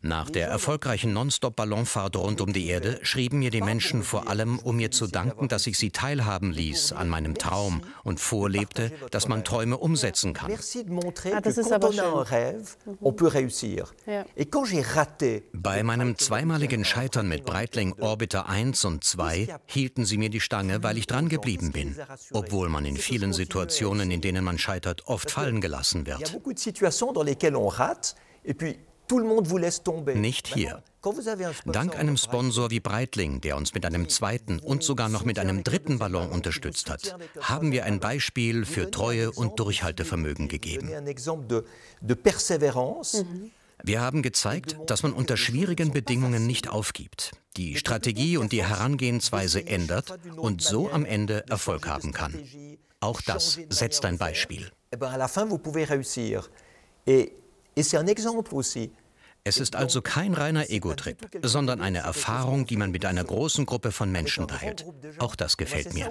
Nach der erfolgreichen Non-Stop-Ballonfahrt rund um die Erde schrieben mir die Menschen vor allem, um mir zu danken, dass ich sie teilhaben ließ an meinem Traum und vorlebte, dass man Träume umsetzen kann. Ah. Bei meinem zweimaligen Scheitern mit Breitling Orbiter 1 und 2 hielten sie mir die Stange, weil ich dran geblieben bin, obwohl man in vielen Situationen, in denen man scheitert, oft fallen gelassen wird. Nicht hier. Dank einem Sponsor wie Breitling, der uns mit einem zweiten und sogar noch mit einem dritten Ballon unterstützt hat, haben wir ein Beispiel für Treue und Durchhaltevermögen gegeben. Wir haben gezeigt, dass man unter schwierigen Bedingungen nicht aufgibt, die Strategie und die Herangehensweise ändert und so am Ende Erfolg haben kann. Auch das setzt ein Beispiel. Es ist also kein reiner Ego-Trip, sondern eine Erfahrung, die man mit einer großen Gruppe von Menschen teilt. Auch das gefällt mir.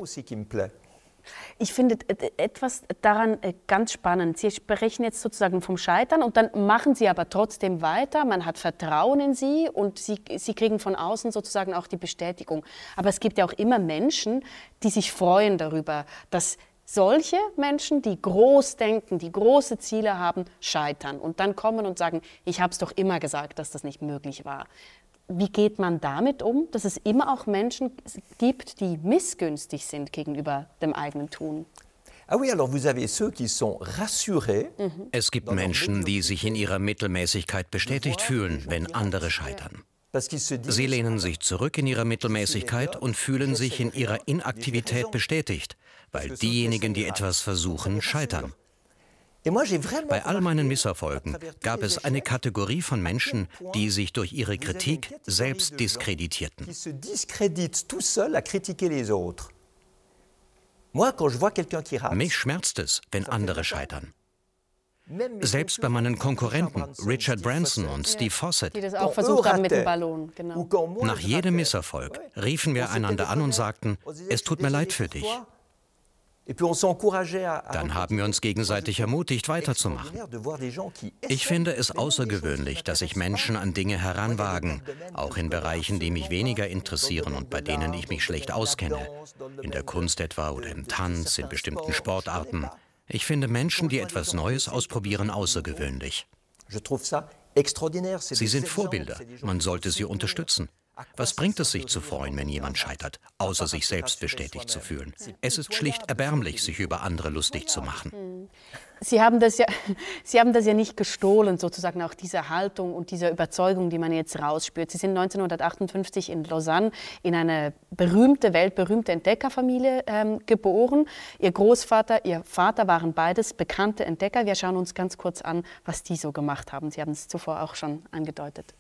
Ich finde etwas daran äh, ganz spannend. Sie sprechen jetzt sozusagen vom Scheitern und dann machen Sie aber trotzdem weiter. Man hat Vertrauen in Sie und Sie, Sie kriegen von außen sozusagen auch die Bestätigung. Aber es gibt ja auch immer Menschen, die sich freuen darüber, dass solche Menschen, die groß denken, die große Ziele haben, scheitern und dann kommen und sagen, ich habe es doch immer gesagt, dass das nicht möglich war. Wie geht man damit um, dass es immer auch Menschen gibt, die missgünstig sind gegenüber dem eigenen Tun? Ah mhm. Es gibt Menschen, die sich in ihrer Mittelmäßigkeit bestätigt fühlen, wenn andere scheitern. Sie lehnen sich zurück in ihrer Mittelmäßigkeit und fühlen sich in ihrer Inaktivität bestätigt weil diejenigen, die etwas versuchen, scheitern. Bei all meinen Misserfolgen gab es eine Kategorie von Menschen, die sich durch ihre Kritik selbst diskreditierten. Mich schmerzt es, wenn andere scheitern. Selbst bei meinen Konkurrenten, Richard Branson und Steve Fawcett. Die das auch versucht haben mit dem Ballon, genau. Nach jedem Misserfolg riefen wir einander an und sagten, es tut mir leid für dich. Dann haben wir uns gegenseitig ermutigt, weiterzumachen. Ich finde es außergewöhnlich, dass sich Menschen an Dinge heranwagen, auch in Bereichen, die mich weniger interessieren und bei denen ich mich schlecht auskenne. In der Kunst etwa oder im Tanz, in bestimmten Sportarten. Ich finde Menschen, die etwas Neues ausprobieren, außergewöhnlich. Sie sind Vorbilder. Man sollte sie unterstützen. Was bringt es sich zu freuen, wenn jemand scheitert, außer sich selbst bestätigt zu fühlen? Es ist schlicht erbärmlich, sich über andere lustig zu machen. Sie haben das ja, Sie haben das ja nicht gestohlen, sozusagen auch diese Haltung und diese Überzeugung, die man jetzt rausspürt. Sie sind 1958 in Lausanne in eine berühmte, weltberühmte Entdeckerfamilie ähm, geboren. Ihr Großvater, Ihr Vater waren beides bekannte Entdecker. Wir schauen uns ganz kurz an, was die so gemacht haben. Sie haben es zuvor auch schon angedeutet.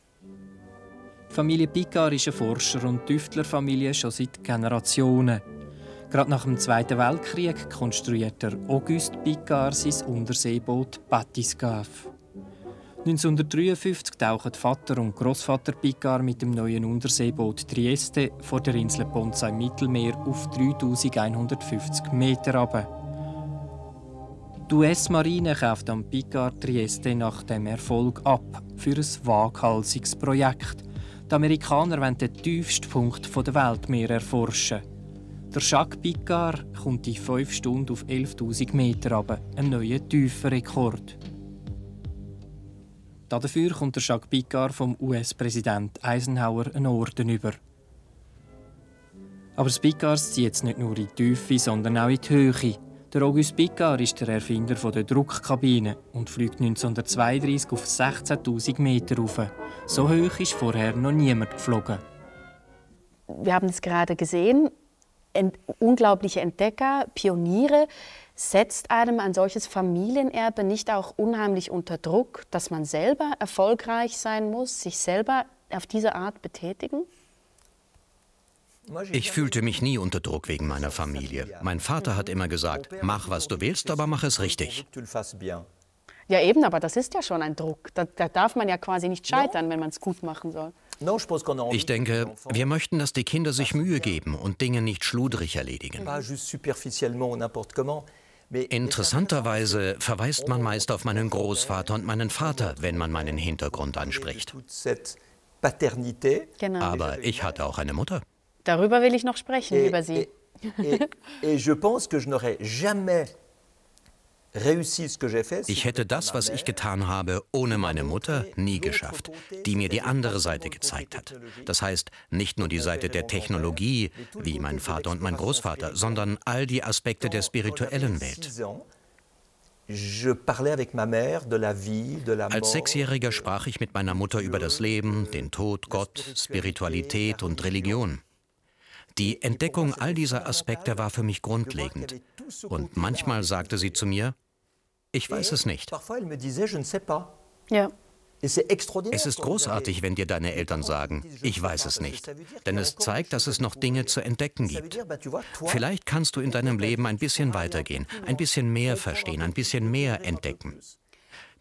Familie Picard ist eine Forscher- und Tüftlerfamilie schon seit Generationen. Gerade nach dem Zweiten Weltkrieg konstruierte Auguste Picard sein Unterseeboot Batiscaf. 1953 tauchen Vater und Großvater Picard mit dem neuen Unterseeboot Trieste vor der Insel Ponza im Mittelmeer auf 3150 Meter ab. Die US-Marine kauft am Picard Trieste nach dem Erfolg ab für ein waghalsiges Projekt, die Amerikaner wollen den tiefsten Punkt der Weltmeer erforschen. Der Jacques Picard kommt in 5 Stunden auf 11.000 Meter runter, ein neuer Tiefenrekord. Dafür kommt der Jacques Picard vom US-Präsident Eisenhower einen Orden über. Aber das Picard zieht jetzt nicht nur in die Tiefe, sondern auch in die Höhe. Der Auguste Picard ist der Erfinder der Druckkabine und fliegt 1932 auf 16.000 Meter rauf. So hoch ist vorher noch niemand geflogen. Wir haben es gerade gesehen. Ent unglaubliche Entdecker, Pioniere. Setzt einem ein solches Familienerbe nicht auch unheimlich unter Druck, dass man selber erfolgreich sein muss, sich selber auf diese Art betätigen? Ich fühlte mich nie unter Druck wegen meiner Familie. Mein Vater hat immer gesagt, mach was du willst, aber mach es richtig. Ja eben, aber das ist ja schon ein Druck. Da, da darf man ja quasi nicht scheitern, wenn man es gut machen soll. Ich denke, wir möchten, dass die Kinder sich Mühe geben und Dinge nicht schludrig erledigen. Interessanterweise verweist man meist auf meinen Großvater und meinen Vater, wenn man meinen Hintergrund anspricht. Genau. Aber ich hatte auch eine Mutter. Darüber will ich noch sprechen, über Sie. Et, et je pense que je n'aurais jamais ich hätte das, was ich getan habe, ohne meine Mutter nie geschafft, die mir die andere Seite gezeigt hat. Das heißt, nicht nur die Seite der Technologie, wie mein Vater und mein Großvater, sondern all die Aspekte der spirituellen Welt. Als Sechsjähriger sprach ich mit meiner Mutter über das Leben, den Tod, Gott, Spiritualität und Religion. Die Entdeckung all dieser Aspekte war für mich grundlegend. Und manchmal sagte sie zu mir, ich weiß es nicht. Ja. Es ist großartig, wenn dir deine Eltern sagen, ich weiß es nicht. Denn es zeigt, dass es noch Dinge zu entdecken gibt. Vielleicht kannst du in deinem Leben ein bisschen weitergehen, ein bisschen mehr verstehen, ein bisschen mehr entdecken.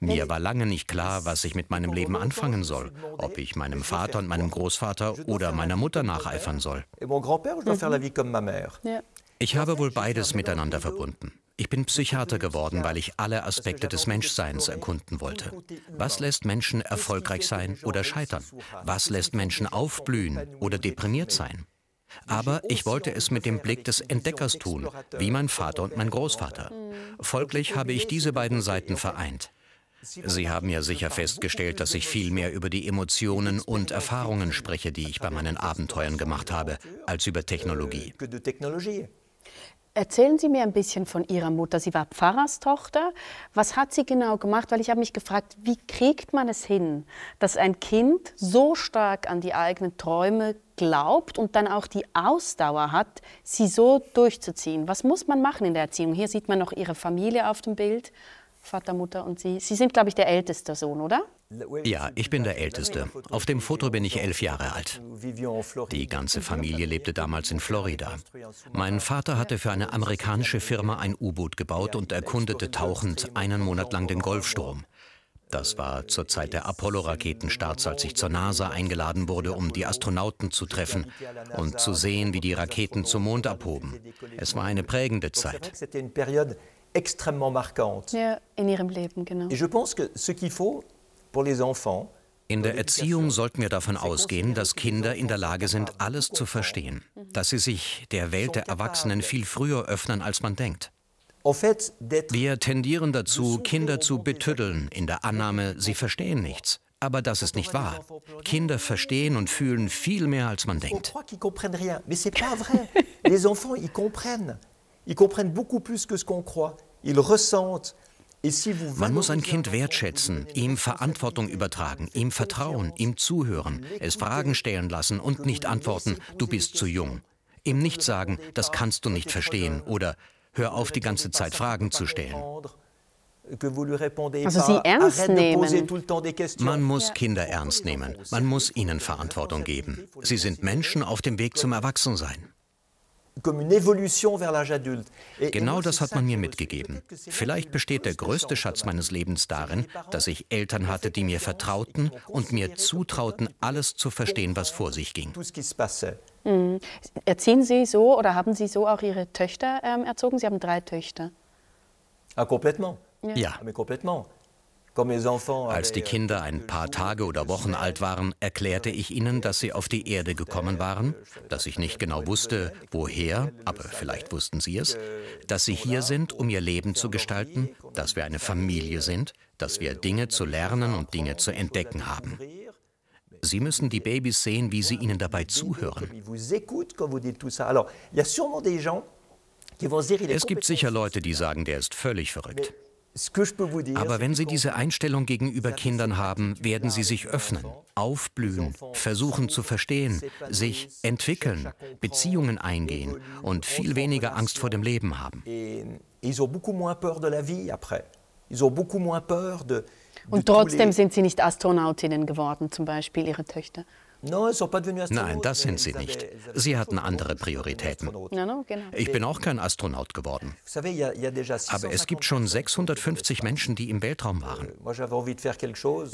Mir war lange nicht klar, was ich mit meinem Leben anfangen soll, ob ich meinem Vater und meinem Großvater oder meiner Mutter nacheifern soll. Ich habe wohl beides miteinander verbunden. Ich bin Psychiater geworden, weil ich alle Aspekte des Menschseins erkunden wollte. Was lässt Menschen erfolgreich sein oder scheitern? Was lässt Menschen aufblühen oder deprimiert sein? Aber ich wollte es mit dem Blick des Entdeckers tun, wie mein Vater und mein Großvater. Folglich habe ich diese beiden Seiten vereint. Sie haben ja sicher festgestellt, dass ich viel mehr über die Emotionen und Erfahrungen spreche, die ich bei meinen Abenteuern gemacht habe, als über Technologie. Erzählen Sie mir ein bisschen von Ihrer Mutter. Sie war Pfarrerstochter. Was hat sie genau gemacht? Weil ich habe mich gefragt, wie kriegt man es hin, dass ein Kind so stark an die eigenen Träume glaubt und dann auch die Ausdauer hat, sie so durchzuziehen? Was muss man machen in der Erziehung? Hier sieht man noch Ihre Familie auf dem Bild. Vater, Mutter und Sie. Sie sind, glaube ich, der älteste Sohn, oder? Ja, ich bin der Älteste. Auf dem Foto bin ich elf Jahre alt. Die ganze Familie lebte damals in Florida. Mein Vater hatte für eine amerikanische Firma ein U-Boot gebaut und erkundete tauchend einen Monat lang den Golfstrom. Das war zur Zeit der Apollo-Raketenstarts, als ich zur NASA eingeladen wurde, um die Astronauten zu treffen und zu sehen, wie die Raketen zum Mond abhoben. Es war eine prägende Zeit extrêmement marquante. Ja, in ihrem Leben, genau. Et je pense que ce qu'il faut pour les enfants, in der Erziehung sollten wir davon ausgehen, dass Kinder in der Lage sind, alles zu verstehen, dass sie sich der Welt der Erwachsenen viel früher öffnen, als man denkt. Wir tendieren dazu, Kinder zu betüddeln, in der Annahme, sie verstehen nichts. Aber das ist nicht wahr. Kinder verstehen und fühlen viel mehr, als man denkt. Man muss ein Kind wertschätzen, ihm Verantwortung übertragen, ihm vertrauen, ihm zuhören, es Fragen stellen lassen und nicht antworten, du bist zu jung. Ihm nicht sagen, das kannst du nicht verstehen oder hör auf, die ganze Zeit Fragen zu stellen. Also sie ernst nehmen. Man muss Kinder ernst nehmen. Man muss ihnen Verantwortung geben. Sie sind Menschen auf dem Weg zum Erwachsensein. Genau das hat man mir mitgegeben. Vielleicht besteht der größte Schatz meines Lebens darin, dass ich Eltern hatte, die mir vertrauten und mir zutrauten, alles zu verstehen, was vor sich ging. Mhm. Erziehen Sie so oder haben Sie so auch Ihre Töchter ähm, erzogen? Sie haben drei Töchter. Ah, complètement. Ja. ja. Als die Kinder ein paar Tage oder Wochen alt waren, erklärte ich ihnen, dass sie auf die Erde gekommen waren, dass ich nicht genau wusste, woher, aber vielleicht wussten sie es, dass sie hier sind, um ihr Leben zu gestalten, dass wir eine Familie sind, dass wir Dinge zu lernen und Dinge zu entdecken haben. Sie müssen die Babys sehen, wie sie ihnen dabei zuhören. Es gibt sicher Leute, die sagen, der ist völlig verrückt. Aber wenn Sie diese Einstellung gegenüber Kindern haben, werden sie sich öffnen, aufblühen, versuchen zu verstehen, sich entwickeln, Beziehungen eingehen und viel weniger Angst vor dem Leben haben. Und trotzdem sind Sie nicht Astronautinnen geworden, zum Beispiel Ihre Töchter? Nein, das sind sie nicht. Sie hatten andere Prioritäten. Genau. Ich bin auch kein Astronaut geworden. Aber es gibt schon 650 Menschen, die im Weltraum waren.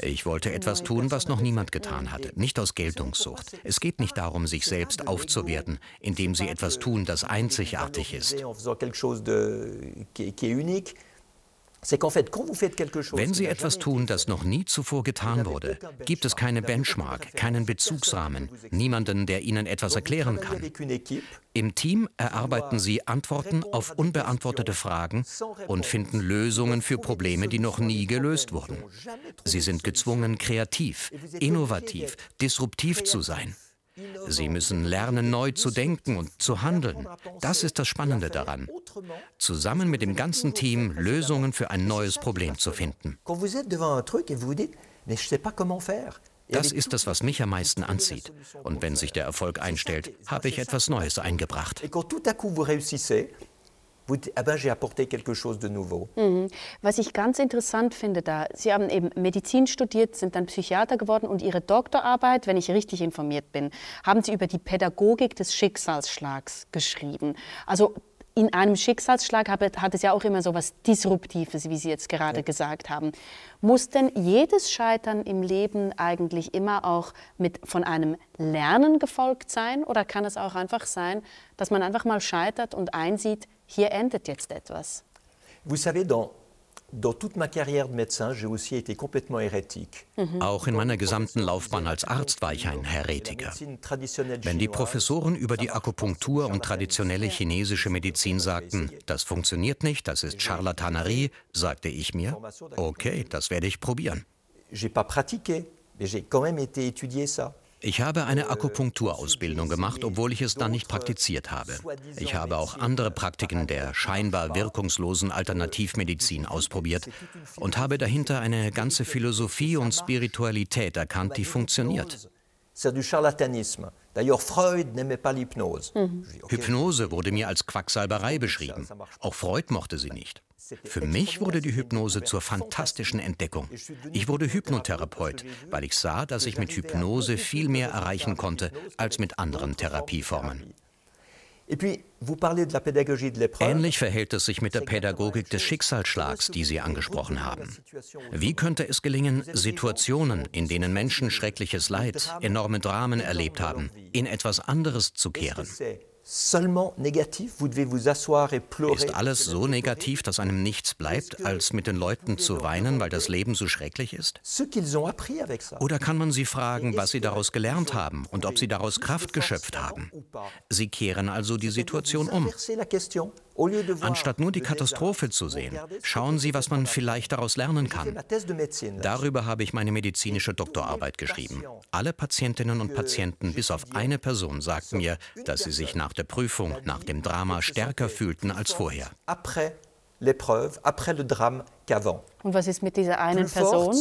Ich wollte etwas tun, was noch niemand getan hatte. Nicht aus Geltungssucht. Es geht nicht darum, sich selbst aufzuwerten, indem sie etwas tun, das einzigartig ist. Wenn Sie etwas tun, das noch nie zuvor getan wurde, gibt es keine Benchmark, keinen Bezugsrahmen, niemanden, der Ihnen etwas erklären kann. Im Team erarbeiten Sie Antworten auf unbeantwortete Fragen und finden Lösungen für Probleme, die noch nie gelöst wurden. Sie sind gezwungen, kreativ, innovativ, disruptiv zu sein. Sie müssen lernen, neu zu denken und zu handeln. Das ist das Spannende daran. Zusammen mit dem ganzen Team Lösungen für ein neues Problem zu finden. Das ist das, was mich am meisten anzieht. Und wenn sich der Erfolg einstellt, habe ich etwas Neues eingebracht. Ah ben, j'ai apporté quelque chose de nouveau. Mhm. Was ich ganz interessant finde da, Sie haben eben Medizin studiert, sind dann Psychiater geworden und Ihre Doktorarbeit, wenn ich richtig informiert bin, haben Sie über die Pädagogik des Schicksalsschlags geschrieben. Also in einem Schicksalsschlag hat es ja auch immer so etwas Disruptives, wie Sie jetzt gerade ja. gesagt haben. Muss denn jedes Scheitern im Leben eigentlich immer auch mit, von einem Lernen gefolgt sein? Oder kann es auch einfach sein, dass man einfach mal scheitert und einsieht, hier endet jetzt etwas. Vous savez, dans. Mhm. Auch in meiner gesamten Laufbahn als Arzt war ich ein Heretiker. Wenn die Professoren über die Akupunktur und traditionelle chinesische Medizin sagten, das funktioniert nicht, das ist Charlatanerie, sagte ich mir, okay, das werde ich probieren. J'ai pas pratiqué, mais j'ai quand même été étudier ça. Ich habe eine Akupunkturausbildung gemacht, obwohl ich es dann nicht praktiziert habe. Ich habe auch andere Praktiken der scheinbar wirkungslosen Alternativmedizin ausprobiert und habe dahinter eine ganze Philosophie und Spiritualität erkannt, die funktioniert. Hypnose wurde mir als Quacksalberei beschrieben. Auch Freud mochte sie nicht. Für mich wurde die Hypnose zur fantastischen Entdeckung. Ich wurde Hypnotherapeut, weil ich sah, dass ich mit Hypnose viel mehr erreichen konnte als mit anderen Therapieformen. Ähnlich verhält es sich mit der Pädagogik des Schicksalsschlags, die Sie angesprochen haben. Wie könnte es gelingen, Situationen, in denen Menschen schreckliches Leid, enorme Dramen erlebt haben, in etwas anderes zu kehren? Ist alles so negativ, dass einem nichts bleibt, als mit den Leuten zu weinen, weil das Leben so schrecklich ist? Oder kann man sie fragen, was sie daraus gelernt haben und ob sie daraus Kraft geschöpft haben? Sie kehren also die Situation um. Anstatt nur die Katastrophe zu sehen, schauen Sie, was man vielleicht daraus lernen kann. Darüber habe ich meine medizinische Doktorarbeit geschrieben. Alle Patientinnen und Patienten, bis auf eine Person, sagten mir, dass sie sich nach der Prüfung, nach dem Drama stärker fühlten als vorher. Und was ist mit dieser einen Person?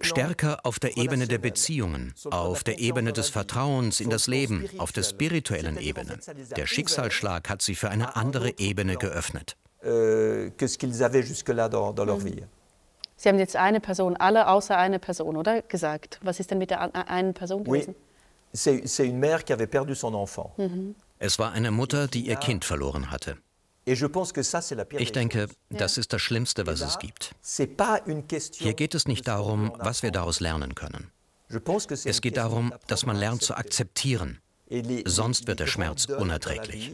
Stärker auf der Ebene der Beziehungen, auf der Ebene des Vertrauens in das Leben, auf der spirituellen Ebene. Der Schicksalsschlag hat sie für eine andere Ebene geöffnet. Euh, mhm. sie haben jetzt eine Person, alle außer eine Person, oder? Gesagt. Was ist denn mit der einen Person gewesen? Mhm. Es war eine Mutter, die ihr Kind verloren hatte. Ich denke, das ist das Schlimmste, was es gibt. Hier geht es nicht darum, was wir daraus lernen können. Es geht darum, dass man lernt zu akzeptieren. Sonst wird der Schmerz unerträglich.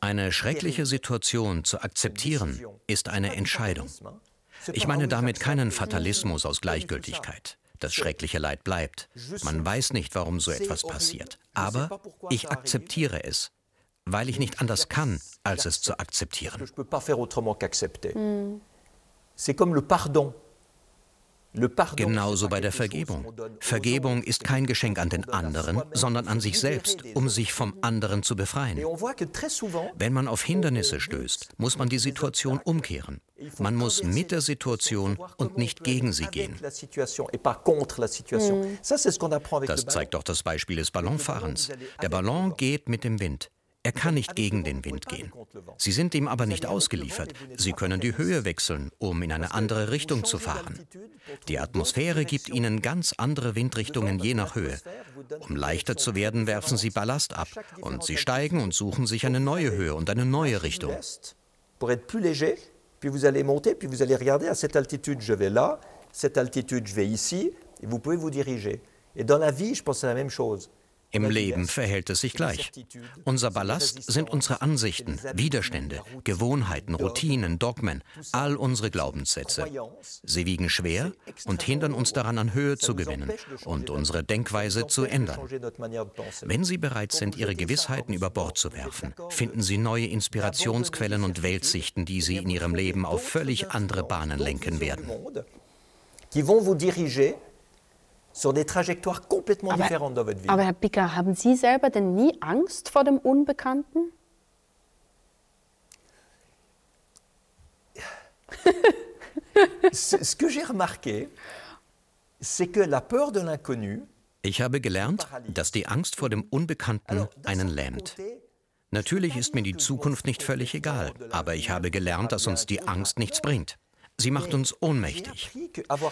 Eine schreckliche Situation zu akzeptieren, ist eine Entscheidung. Ich meine damit keinen Fatalismus aus Gleichgültigkeit. Das schreckliche Leid bleibt. Man weiß nicht, warum so etwas passiert. Aber ich akzeptiere es, weil ich nicht anders kann, als es zu akzeptieren. Pardon. Genauso bei der Vergebung. Vergebung ist kein Geschenk an den anderen, sondern an sich selbst, um sich vom anderen zu befreien. Wenn man auf Hindernisse stößt, muss man die Situation umkehren. Man muss mit der Situation und nicht gegen sie gehen. Das zeigt doch das Beispiel des Ballonfahrens. Der Ballon geht mit dem Wind. Er kann nicht gegen den Wind gehen. Sie sind ihm aber nicht ausgeliefert. Sie können die Höhe wechseln, um in eine andere Richtung zu fahren. Die Atmosphäre gibt ihnen ganz andere Windrichtungen je nach Höhe. Um leichter zu werden, werfen sie Ballast ab und sie steigen und suchen sich eine neue Höhe und eine neue Richtung. Puis vous allez monter, puis vous allez regarder à cette altitude, je vais là, cette altitude, je vais ici, et vous pouvez vous diriger. Et dans la vie, je pense c'est la même chose. Im Leben verhält es sich gleich. Unser Ballast sind unsere Ansichten, Widerstände, Gewohnheiten, Routinen, Dogmen, all unsere Glaubenssätze. Sie wiegen schwer und hindern uns daran, an Höhe zu gewinnen und unsere Denkweise zu ändern. Wenn Sie bereit sind, Ihre Gewissheiten über Bord zu werfen, finden Sie neue Inspirationsquellen und Weltsichten, die Sie in Ihrem Leben auf völlig andere Bahnen lenken werden. Des trajectoires complètement aber, différentes dans votre vie. Aber Herr Picker, haben Sie selber denn nie Angst vor dem Unbekannten? Ce que j'ai remarqué, c'est que la peur de l'inconnu ich habe gelernt, dass die Angst vor dem Unbekannten einen lähmt. Natürlich ist mir die Zukunft nicht völlig egal, aber ich habe gelernt, dass uns die Angst nichts bringt. Sie macht uns ohnmächtig.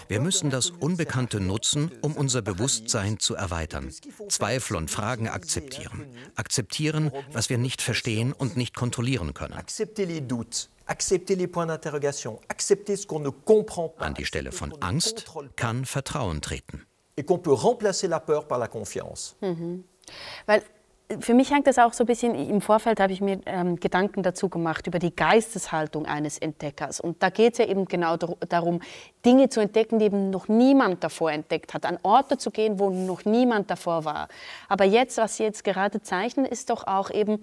Wir müssen das Unbekannte nutzen, um unser Bewusstsein zu erweitern. Zweifel und Fragen akzeptieren. Akzeptieren, was wir nicht verstehen und nicht kontrollieren können. An die Stelle von Angst kann Vertrauen treten. Mhm. Weil für mich hängt das auch so ein bisschen, im Vorfeld habe ich mir ähm, Gedanken dazu gemacht über die Geisteshaltung eines Entdeckers. Und da geht es ja eben genau darum, Dinge zu entdecken, die eben noch niemand davor entdeckt hat, an Orte zu gehen, wo noch niemand davor war. Aber jetzt, was Sie jetzt gerade zeichnen, ist doch auch eben,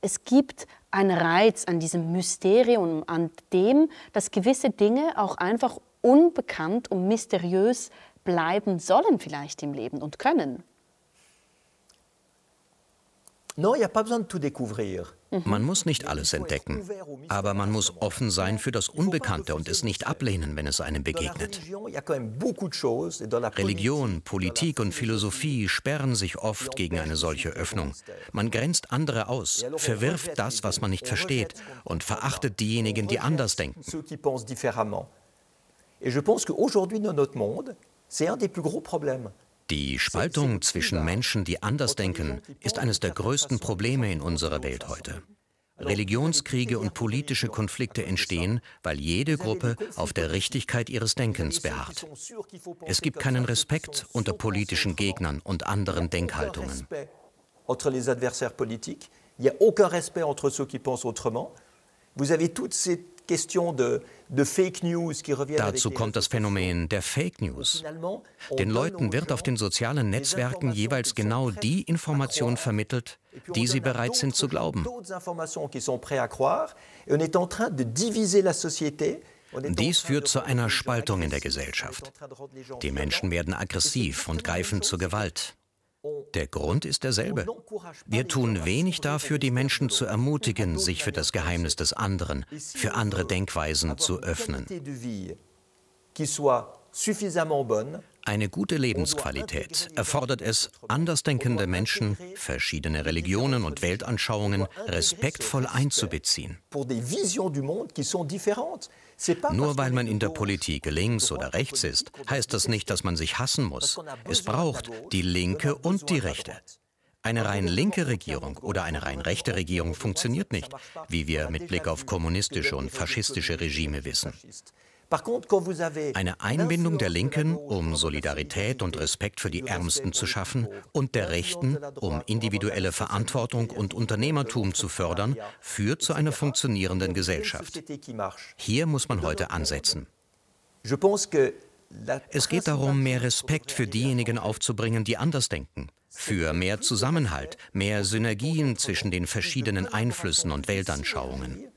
es gibt einen Reiz an diesem Mysterium, an dem, dass gewisse Dinge auch einfach unbekannt und mysteriös bleiben sollen vielleicht im Leben und können. Man muss nicht alles entdecken, aber man muss offen sein für das Unbekannte und es nicht ablehnen, wenn es einem begegnet. Religion, Politik und Philosophie sperren sich oft gegen eine solche Öffnung. Man grenzt andere aus, verwirft das, was man nicht versteht und verachtet diejenigen, die anders denken. Et je pense qu'aujourd'hui, dans notre monde, c'est un des plus gros problèmes. Die Spaltung zwischen Menschen, die anders denken, ist eines der größten Probleme in unserer Welt heute. Religionskriege und politische Konflikte entstehen, weil jede Gruppe auf der Richtigkeit ihres Denkens beharrt. Es gibt keinen Respekt unter politischen Gegnern und anderen Denkhaltungen. Il n'y a aucun respect entre ceux qui pensent autrement. Vous avez toutes ces Dazu kommt das Phänomen der Fake News. Den Leuten wird auf den sozialen Netzwerken jeweils genau die Information vermittelt, die sie bereit sind zu glauben. Dies führt zu einer Spaltung in der Gesellschaft. Die Menschen werden aggressiv und greifen zur Gewalt. Der Grund ist derselbe. Wir tun wenig dafür, die Menschen zu ermutigen, sich für das Geheimnis des anderen, für andere Denkweisen zu öffnen. Eine gute Lebensqualität erfordert es, andersdenkende Menschen, verschiedene Religionen und Weltanschauungen respektvoll einzubeziehen. Nur weil man in der Politik links oder rechts ist, heißt das nicht, dass man sich hassen muss. Es braucht die Linke und die Rechte. Eine rein linke Regierung oder eine rein rechte Regierung funktioniert nicht, wie wir mit Blick auf kommunistische und faschistische Regime wissen. Eine Einbindung der Linken, um Solidarität und Respekt für die Ärmsten zu schaffen, und der Rechten, um individuelle Verantwortung und Unternehmertum zu fördern, führt zu einer funktionierenden Gesellschaft. Hier muss man heute ansetzen. Es geht darum, mehr Respekt für diejenigen aufzubringen, die anders denken, für mehr Zusammenhalt, mehr Synergien zwischen den verschiedenen Einflüssen und Weltanschauungen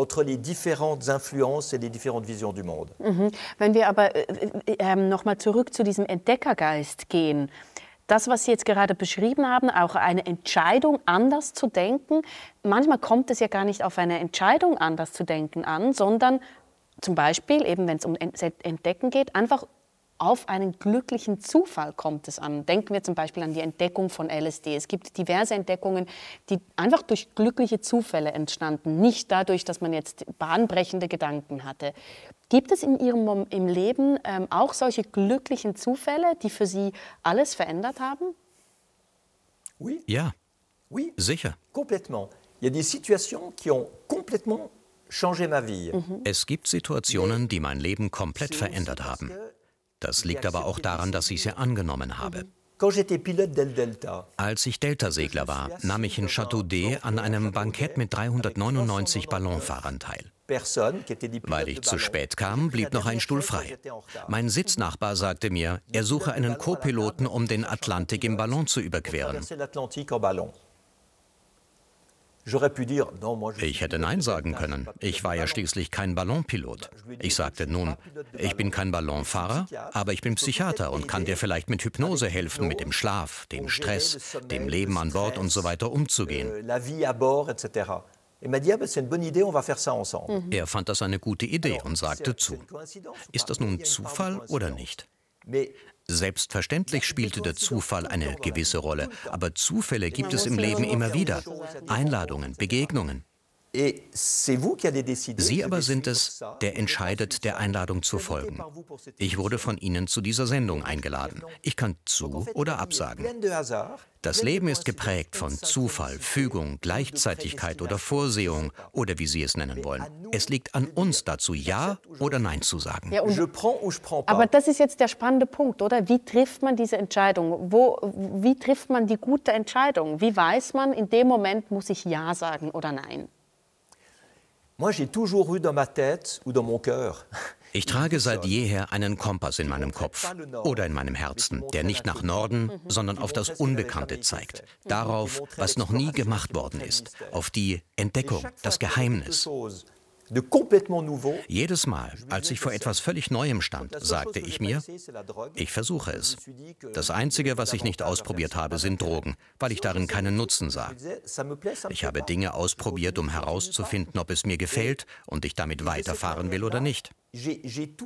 entre les différentes influences et les différentes visions du monde. Mhm. Wenn wir aber äh, äh, ähm, noch mal zurück zu diesem Entdeckergeist gehen, das, was Sie jetzt gerade beschrieben haben, auch eine Entscheidung anders zu denken, manchmal kommt es ja gar nicht auf eine Entscheidung anders zu denken an, sondern zum Beispiel, eben wenn es um Entdecken geht, einfach auf einen glücklichen Zufall kommt es an. Denken wir zum Beispiel an die Entdeckung von LSD. Es gibt diverse Entdeckungen, die einfach durch glückliche Zufälle entstanden, nicht dadurch, dass man jetzt bahnbrechende Gedanken hatte. Gibt es in Ihrem im Leben ähm, auch solche glücklichen Zufälle, die für Sie alles verändert haben? Ja, sicher. Complètement. Il y a des situations qui ont complètement changé ma vie. Mhm. Es gibt Situationen, die mein Leben komplett verändert haben. Das liegt aber auch daran, dass ich sie angenommen habe. Als ich Delta-Segler war, nahm ich in Chateau D an einem Bankett mit 399 Ballonfahrern teil. Weil ich zu spät kam, blieb noch ein Stuhl frei. Mein Sitznachbar sagte mir, er suche einen Co-Piloten, um den Atlantik im Ballon zu überqueren. Ich hätte Nein sagen können. Ich war ja schließlich kein Ballonpilot. Ich sagte nun, ich bin kein Ballonfahrer, aber ich bin Psychiater und kann dir vielleicht mit Hypnose helfen, mit dem Schlaf, dem Stress, dem Leben an Bord und so weiter umzugehen. Euh, mhm. Er fand das eine gute Idee und sagte zu. Ist das nun Zufall oder nicht? Selbstverständlich spielte der Zufall eine gewisse Rolle, aber Zufälle gibt es im Leben immer wieder. Einladungen, Begegnungen. Sie aber sind es, der entscheidet, der Einladung zu folgen. Ich wurde von Ihnen zu dieser Sendung eingeladen. Ich kann zu oder absagen. Das Leben ist geprägt von Zufall, Fügung, Gleichzeitigkeit oder Vorsehung oder wie Sie es nennen wollen. Es liegt an uns dazu, Ja oder Nein zu sagen. Ja, aber das ist jetzt der spannende Punkt, oder? Wie trifft man diese Entscheidung? Wo, wie trifft man die gute Entscheidung? Wie weiß man, in dem Moment muss ich Ja sagen oder Nein? Ich trage seit jeher einen Kompass in meinem Kopf oder in meinem Herzen, der nicht nach Norden, sondern auf das Unbekannte zeigt, darauf, was noch nie gemacht worden ist, auf die Entdeckung, das Geheimnis. Jedes Mal, als ich vor etwas völlig Neuem stand, sagte ich mir, ich versuche es. Das Einzige, was ich nicht ausprobiert habe, sind Drogen, weil ich darin keinen Nutzen sah. Ich habe Dinge ausprobiert, um herauszufinden, ob es mir gefällt und ich damit weiterfahren will oder nicht.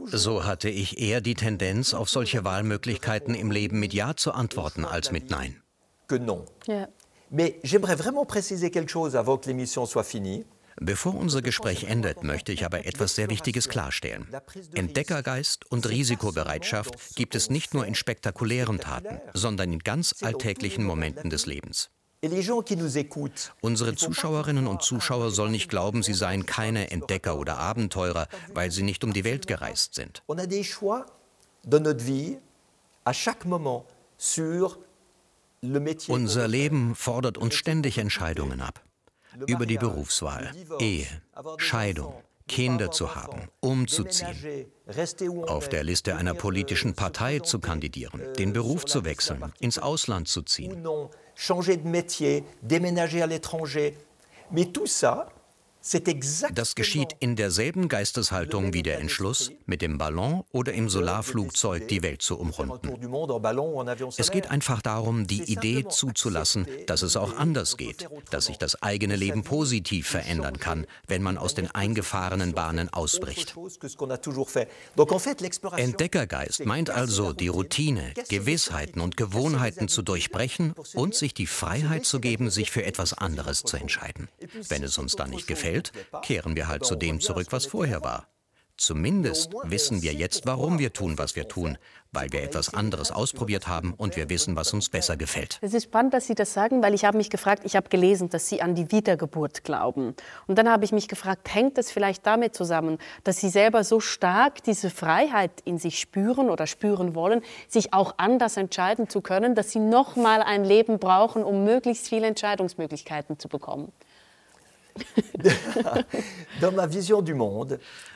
So hatte ich eher die Tendenz, auf solche Wahlmöglichkeiten im Leben mit Ja zu antworten als mit Nein. Ja. Mais j'aimerais vraiment préciser quelque chose avant que l'émission soit finie. Bevor unser Gespräch endet, möchte ich aber etwas sehr Wichtiges klarstellen. Entdeckergeist und Risikobereitschaft gibt es nicht nur in spektakulären Taten, sondern in ganz alltäglichen Momenten des Lebens. Unsere Zuschauerinnen und Zuschauer sollen nicht glauben, sie seien keine Entdecker oder Abenteurer, weil sie nicht um die Welt gereist sind. Unser Leben fordert uns ständig Entscheidungen ab über die Berufswahl, Ehe, Scheidung, Kinder zu haben, umzuziehen, auf der Liste einer politischen Partei zu kandidieren, den Beruf zu wechseln, ins Ausland zu ziehen. Changer de métier, déménager à l'étranger. Mais tout ça, das geschieht in derselben Geisteshaltung wie der Entschluss, mit dem Ballon oder im Solarflugzeug die Welt zu umrunden. Es geht einfach darum, die Idee zuzulassen, dass es auch anders geht, dass sich das eigene Leben positiv verändern kann, wenn man aus den eingefahrenen Bahnen ausbricht. Entdeckergeist meint also, die Routine, Gewissheiten und Gewohnheiten zu durchbrechen und sich die Freiheit zu geben, sich für etwas anderes zu entscheiden. Wenn es uns dann nicht gefällt, gefällt, kehren wir halt zu dem zurück, was vorher war. Zumindest wissen wir jetzt, warum wir tun, was wir tun, weil wir etwas anderes ausprobiert haben und wir wissen, was uns besser gefällt. Es ist spannend, dass Sie das sagen, weil ich habe mich gefragt, ich habe gelesen, dass Sie an die Wiedergeburt glauben. Und dann habe ich mich gefragt, hängt es vielleicht damit zusammen, dass Sie selber so stark diese Freiheit in sich spüren oder spüren wollen, sich auch anders entscheiden zu können, dass Sie noch mal ein Leben brauchen, um möglichst viele Entscheidungsmöglichkeiten zu bekommen?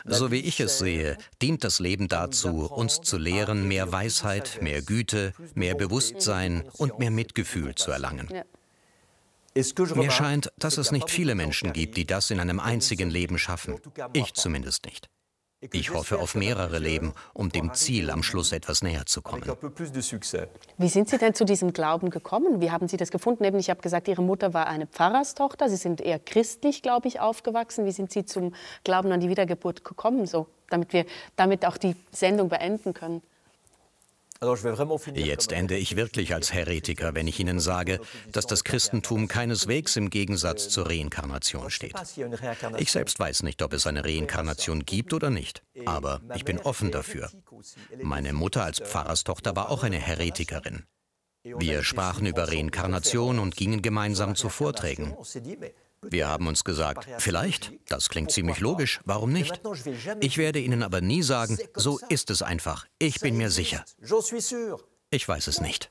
So wie ich es sehe, dient das Leben dazu, uns zu lehren, mehr Weisheit, mehr Güte, mehr Bewusstsein und mehr Mitgefühl zu erlangen. Mir scheint, dass es nicht viele Menschen gibt, die das in einem einzigen Leben schaffen. Ich zumindest nicht. Ich hoffe auf mehrere Leben, um dem Ziel am Schluss etwas näher zu kommen. Wie sind Sie denn zu diesem Glauben gekommen? Wie haben Sie das gefunden? Eben, ich habe gesagt, Ihre Mutter war eine Pfarrerstochter. Sie sind eher christlich, glaube ich, aufgewachsen. Wie sind Sie zum Glauben an die Wiedergeburt gekommen, so, damit wir damit auch die Sendung beenden können? Jetzt ende ich wirklich als Heretiker, wenn ich Ihnen sage, dass das Christentum keineswegs im Gegensatz zur Reinkarnation steht. Ich selbst weiß nicht, ob es eine Reinkarnation gibt oder nicht, aber ich bin offen dafür. Meine Mutter als Pfarrerstochter war auch eine Heretikerin. Wir sprachen über Reinkarnation und gingen gemeinsam zu Vorträgen. Wir haben uns gesagt, vielleicht, das klingt ziemlich logisch, warum nicht? Ich werde Ihnen aber nie sagen, so ist es einfach. Ich bin mir sicher. Ich weiß es nicht.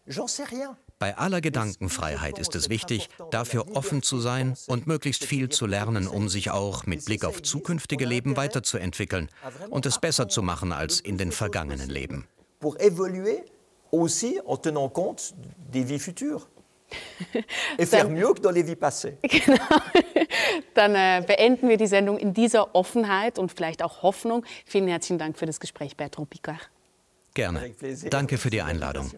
Bei aller Gedankenfreiheit ist es wichtig, dafür offen zu sein und möglichst viel zu lernen, um sich auch mit Blick auf zukünftige Leben weiterzuentwickeln und es besser zu machen als in den vergangenen Leben. aussi en tenant compte des vies futures. Et faire mieux que dans les vies passées. Genau. Dann äh, beenden wir die Sendung in dieser Offenheit und vielleicht auch Hoffnung. Vielen herzlichen Dank für das Gespräch, Bertrand Picard. Gerne. Danke für die Einladung.